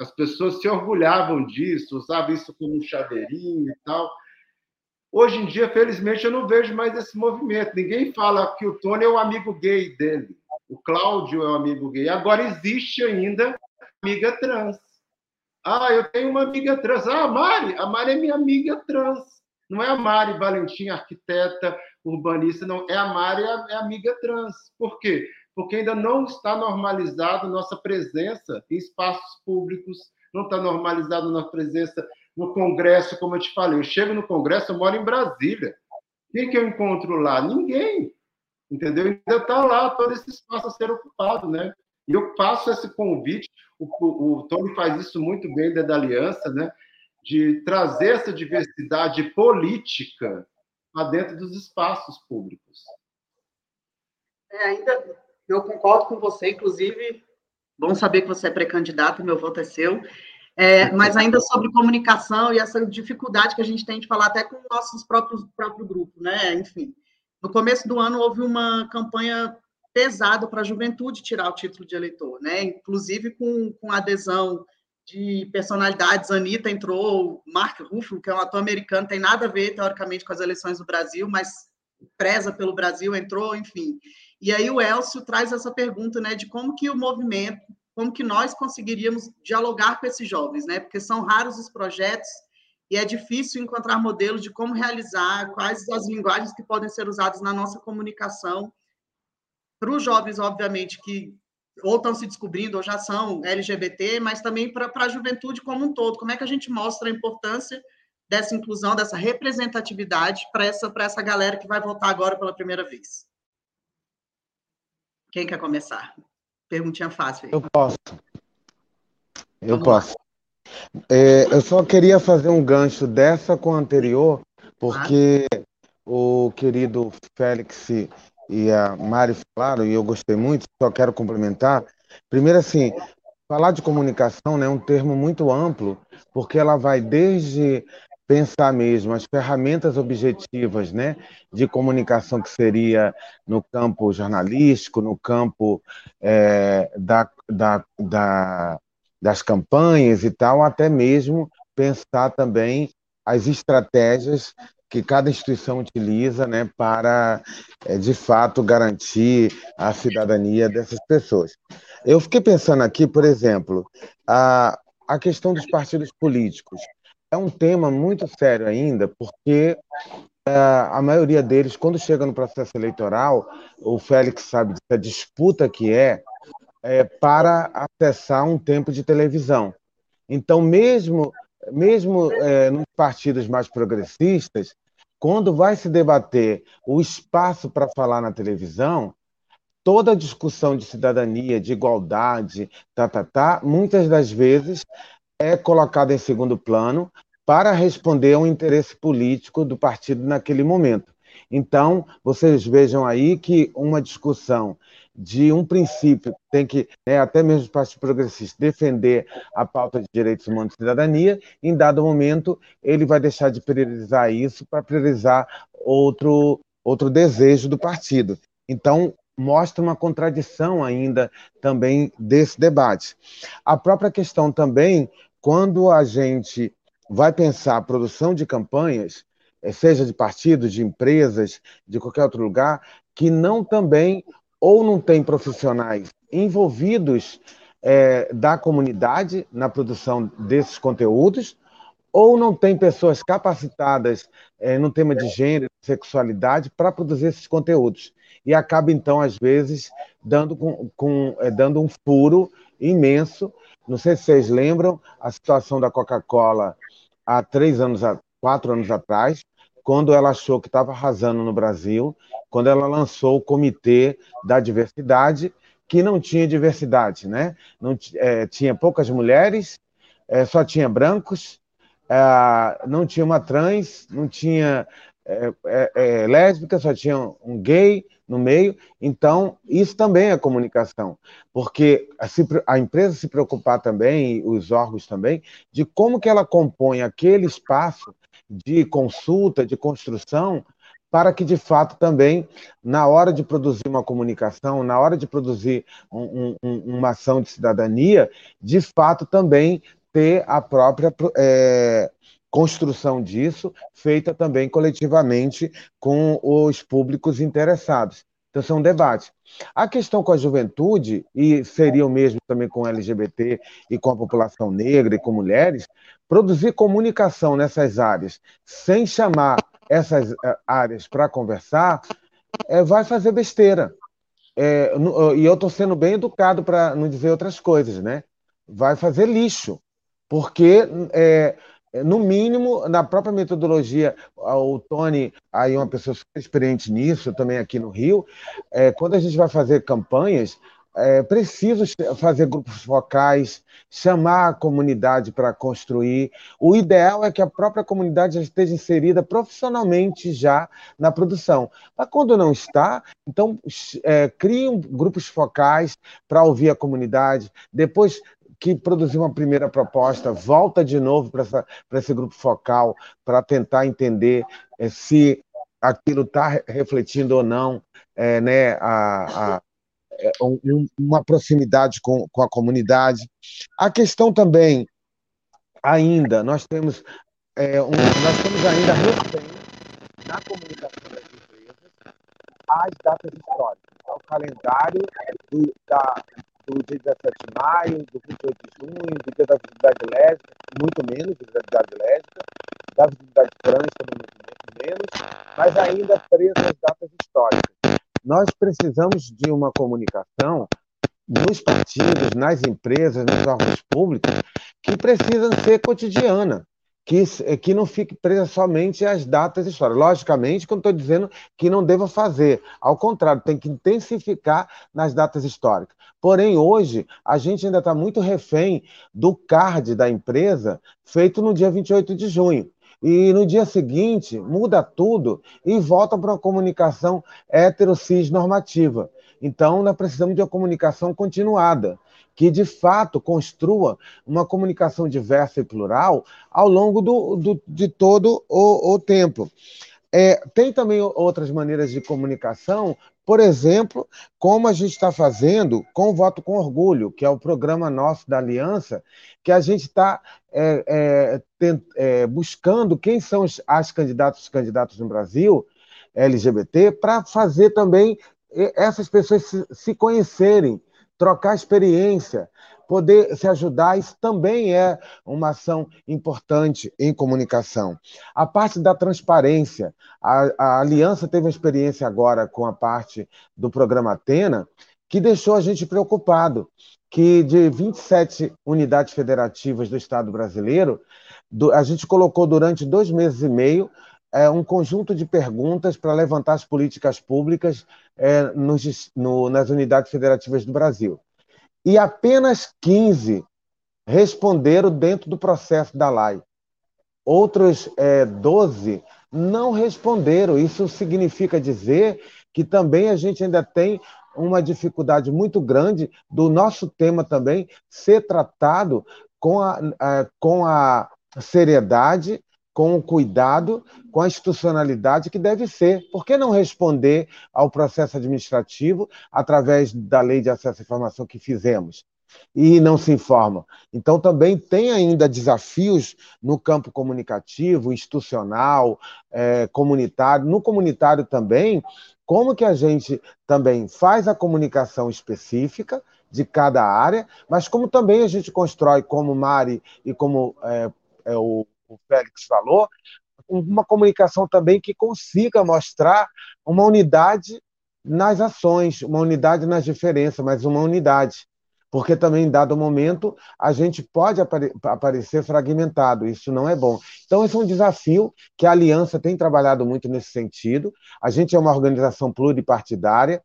As pessoas se orgulhavam disso, usavam isso como chaveirinho e tal. Hoje em dia, felizmente, eu não vejo mais esse movimento. Ninguém fala que o Tony é o amigo gay dele. O Cláudio é o amigo gay. Agora existe ainda amiga trans. Ah, eu tenho uma amiga trans. Ah, a Mari, a Mari é minha amiga trans. Não é a Mari Valentim, arquiteta, urbanista, não. É a Mari, é a amiga trans. Por quê? Porque ainda não está normalizada nossa presença em espaços públicos, não está normalizada nossa presença no Congresso, como eu te falei. Eu chego no Congresso, eu moro em Brasília. Quem que eu encontro lá? Ninguém. Entendeu? Ainda está lá todo esse espaço a ser ocupado, né? E eu faço esse convite, o, o, o Tony faz isso muito bem da aliança, né? de trazer essa diversidade política para dentro dos espaços públicos. É, ainda eu concordo com você, inclusive, bom saber que você é pré-candidato, meu voto é seu. É, mas ainda sobre comunicação e essa dificuldade que a gente tem de falar até com o nosso próprios próprio grupo, né? Enfim, no começo do ano houve uma campanha pesado para a juventude tirar o título de eleitor, né? Inclusive com, com adesão de personalidades, Anitta entrou, Mark Ruffalo, que é um ator americano, tem nada a ver, teoricamente, com as eleições do Brasil, mas preza pelo Brasil, entrou, enfim. E aí o Elcio traz essa pergunta, né, de como que o movimento, como que nós conseguiríamos dialogar com esses jovens, né? Porque são raros os projetos e é difícil encontrar modelos de como realizar, quais as linguagens que podem ser usadas na nossa comunicação para os jovens, obviamente, que ou estão se descobrindo ou já são LGBT, mas também para a juventude como um todo. Como é que a gente mostra a importância dessa inclusão, dessa representatividade para essa, essa galera que vai votar agora pela primeira vez? Quem quer começar? Perguntinha fácil. Aí. Eu posso. Eu Vamos posso. É, eu só queria fazer um gancho dessa com a anterior, porque ah. o querido Félix e a Mari falaram, e eu gostei muito, só quero complementar. Primeiro, assim, falar de comunicação né, é um termo muito amplo, porque ela vai desde pensar mesmo as ferramentas objetivas né, de comunicação que seria no campo jornalístico, no campo é, da, da, da, das campanhas e tal, até mesmo pensar também as estratégias que cada instituição utiliza né, para, é, de fato, garantir a cidadania dessas pessoas. Eu fiquei pensando aqui, por exemplo, a, a questão dos partidos políticos é um tema muito sério ainda, porque uh, a maioria deles, quando chega no processo eleitoral, o Félix sabe da disputa que é, é para acessar um tempo de televisão. Então, mesmo, mesmo é, nos partidos mais progressistas, quando vai se debater o espaço para falar na televisão, toda a discussão de cidadania, de igualdade, tá, tá, tá, muitas das vezes é colocada em segundo plano para responder a um interesse político do partido naquele momento. Então, vocês vejam aí que uma discussão de um princípio tem que, né, até mesmo os partidos progressistas, defender a pauta de direitos humanos e cidadania, em dado momento ele vai deixar de priorizar isso para priorizar outro, outro desejo do partido. Então, mostra uma contradição ainda também desse debate. A própria questão também, quando a gente vai pensar a produção de campanhas, eh, seja de partidos, de empresas, de qualquer outro lugar, que não também ou não tem profissionais envolvidos é, da comunidade na produção desses conteúdos, ou não tem pessoas capacitadas é, no tema de gênero, sexualidade, para produzir esses conteúdos. E acaba, então, às vezes, dando, com, com é, dando um furo imenso. Não sei se vocês lembram a situação da Coca-Cola há três anos, quatro anos atrás, quando ela achou que estava arrasando no Brasil, quando ela lançou o Comitê da Diversidade, que não tinha diversidade, né? Não, é, tinha poucas mulheres, é, só tinha brancos, é, não tinha uma trans, não tinha é, é, é, lésbica, só tinha um gay no meio. Então, isso também é comunicação, porque a, empresa se preocupar também, os órgãos também, de como que ela compõe aquele espaço de consulta, de construção, para que, de fato, também, na hora de produzir uma comunicação, na hora de produzir um, um, uma ação de cidadania, de fato, também ter a própria é, construção disso, feita também coletivamente com os públicos interessados. Então, são debates. A questão com a juventude, e seria o mesmo também com LGBT e com a população negra e com mulheres, produzir comunicação nessas áreas sem chamar essas eh, áreas para conversar, é, vai fazer besteira. É, e eu estou sendo bem educado para não dizer outras coisas, né? Vai fazer lixo, porque é, no mínimo, na própria metodologia, o Tony, aí uma pessoa experiente nisso, também aqui no Rio, é, quando a gente vai fazer campanhas, é preciso fazer grupos focais, chamar a comunidade para construir. O ideal é que a própria comunidade já esteja inserida profissionalmente já na produção. Mas quando não está, então é, criem grupos focais para ouvir a comunidade, depois que produziu uma primeira proposta, volta de novo para esse grupo focal para tentar entender é, se aquilo está refletindo ou não é, né, a, a é, um, uma proximidade com, com a comunidade. A questão também, ainda, nós temos, é, um, nós temos ainda refém na comunicação das empresas as datas históricas, o calendário do, da, do dia 17 de maio, do 28 de junho, do dia da visibilidade lésbica, muito menos da visibilidade lésbica, da visibilidade trans também muito menos, mas ainda preso às datas históricas. nós precisamos de uma comunicação nos partidos, nas empresas, nos órgãos públicos, que precisam ser cotidiana que, eh, que não fique presa somente às datas históricas. Logicamente, que eu estou dizendo que não deva fazer. Ao contrário, tem que intensificar nas datas históricas. Porém, hoje, a gente ainda está muito refém do card da empresa feito no dia 28 de junho. E no dia seguinte, muda tudo e volta para uma comunicação hetero-cis normativa. Então, nós precisamos de uma comunicação continuada que de fato construa uma comunicação diversa e plural ao longo do, do de todo o, o tempo. É, tem também outras maneiras de comunicação, por exemplo, como a gente está fazendo com o Voto com Orgulho, que é o programa nosso da Aliança, que a gente está é, é, é, buscando quem são as candidatas e candidatos no Brasil LGBT para fazer também essas pessoas se, se conhecerem, trocar experiência, poder se ajudar, isso também é uma ação importante em comunicação. A parte da transparência, a, a Aliança teve uma experiência agora com a parte do programa Atena, que deixou a gente preocupado, que de 27 unidades federativas do Estado brasileiro, a gente colocou durante dois meses e meio é, um conjunto de perguntas para levantar as políticas públicas é, nos, no, nas unidades federativas do Brasil. E apenas 15 responderam dentro do processo da LAI. Outros é, 12 não responderam. Isso significa dizer que também a gente ainda tem uma dificuldade muito grande do nosso tema também ser tratado com a, a com a seriedade com o cuidado, com a institucionalidade que deve ser. Por que não responder ao processo administrativo através da lei de acesso à informação que fizemos? E não se informam. Então, também tem ainda desafios no campo comunicativo, institucional, é, comunitário. No comunitário também, como que a gente também faz a comunicação específica de cada área, mas como também a gente constrói, como Mari e como é, é, o o Félix falou, uma comunicação também que consiga mostrar uma unidade nas ações, uma unidade nas diferenças, mas uma unidade. Porque também, em dado momento, a gente pode apare aparecer fragmentado, isso não é bom. Então, esse é um desafio que a Aliança tem trabalhado muito nesse sentido. A gente é uma organização pluripartidária,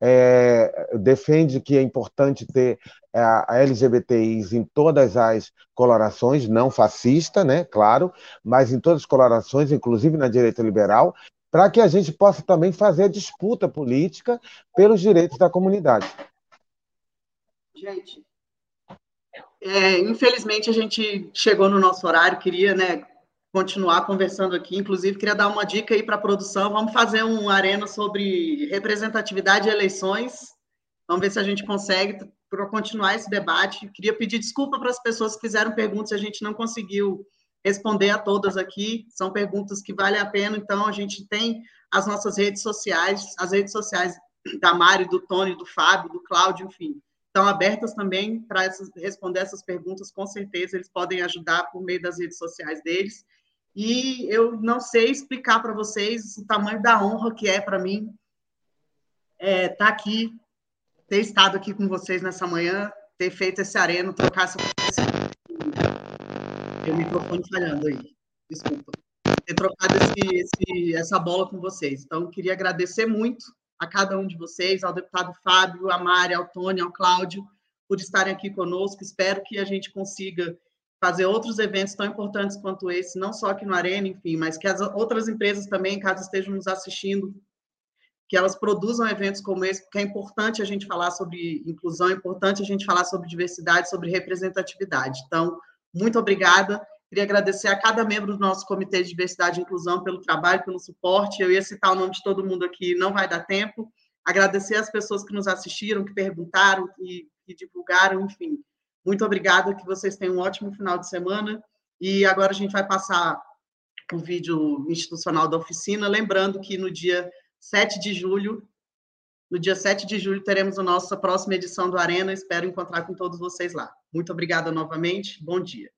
é, defende que é importante ter é, a LGBTIs em todas as colorações, não fascista, né, claro, mas em todas as colorações, inclusive na direita liberal, para que a gente possa também fazer a disputa política pelos direitos da comunidade. Gente, é, infelizmente a gente chegou no nosso horário, queria né, continuar conversando aqui. Inclusive, queria dar uma dica aí para a produção. Vamos fazer um arena sobre representatividade e eleições. Vamos ver se a gente consegue para continuar esse debate. Queria pedir desculpa para as pessoas que fizeram perguntas, a gente não conseguiu responder a todas aqui. São perguntas que valem a pena, então a gente tem as nossas redes sociais, as redes sociais da Mari, do Tony, do Fábio, do Cláudio, enfim, estão abertas também para responder essas perguntas, com certeza eles podem ajudar por meio das redes sociais deles. E eu não sei explicar para vocês o tamanho da honra que é para mim estar é, tá aqui, ter estado aqui com vocês nessa manhã, ter feito esse areno, trocar essa. (laughs) O microfone falhando aí, desculpa. Ter trocado esse, esse, essa bola com vocês. Então, queria agradecer muito a cada um de vocês, ao deputado Fábio, a Mari, ao Tony, ao Cláudio, por estarem aqui conosco. Espero que a gente consiga fazer outros eventos tão importantes quanto esse, não só aqui no Arena, enfim, mas que as outras empresas também, caso estejam nos assistindo, que elas produzam eventos como esse, porque é importante a gente falar sobre inclusão, é importante a gente falar sobre diversidade, sobre representatividade. Então, muito obrigada. Queria agradecer a cada membro do nosso Comitê de Diversidade e Inclusão pelo trabalho, pelo suporte. Eu ia citar o nome de todo mundo aqui, não vai dar tempo. Agradecer as pessoas que nos assistiram, que perguntaram, que, que divulgaram, enfim. Muito obrigada, que vocês tenham um ótimo final de semana. E agora a gente vai passar o vídeo institucional da oficina, lembrando que no dia 7 de julho, no dia 7 de julho, teremos a nossa próxima edição do Arena. Espero encontrar com todos vocês lá. Muito obrigada novamente. Bom dia.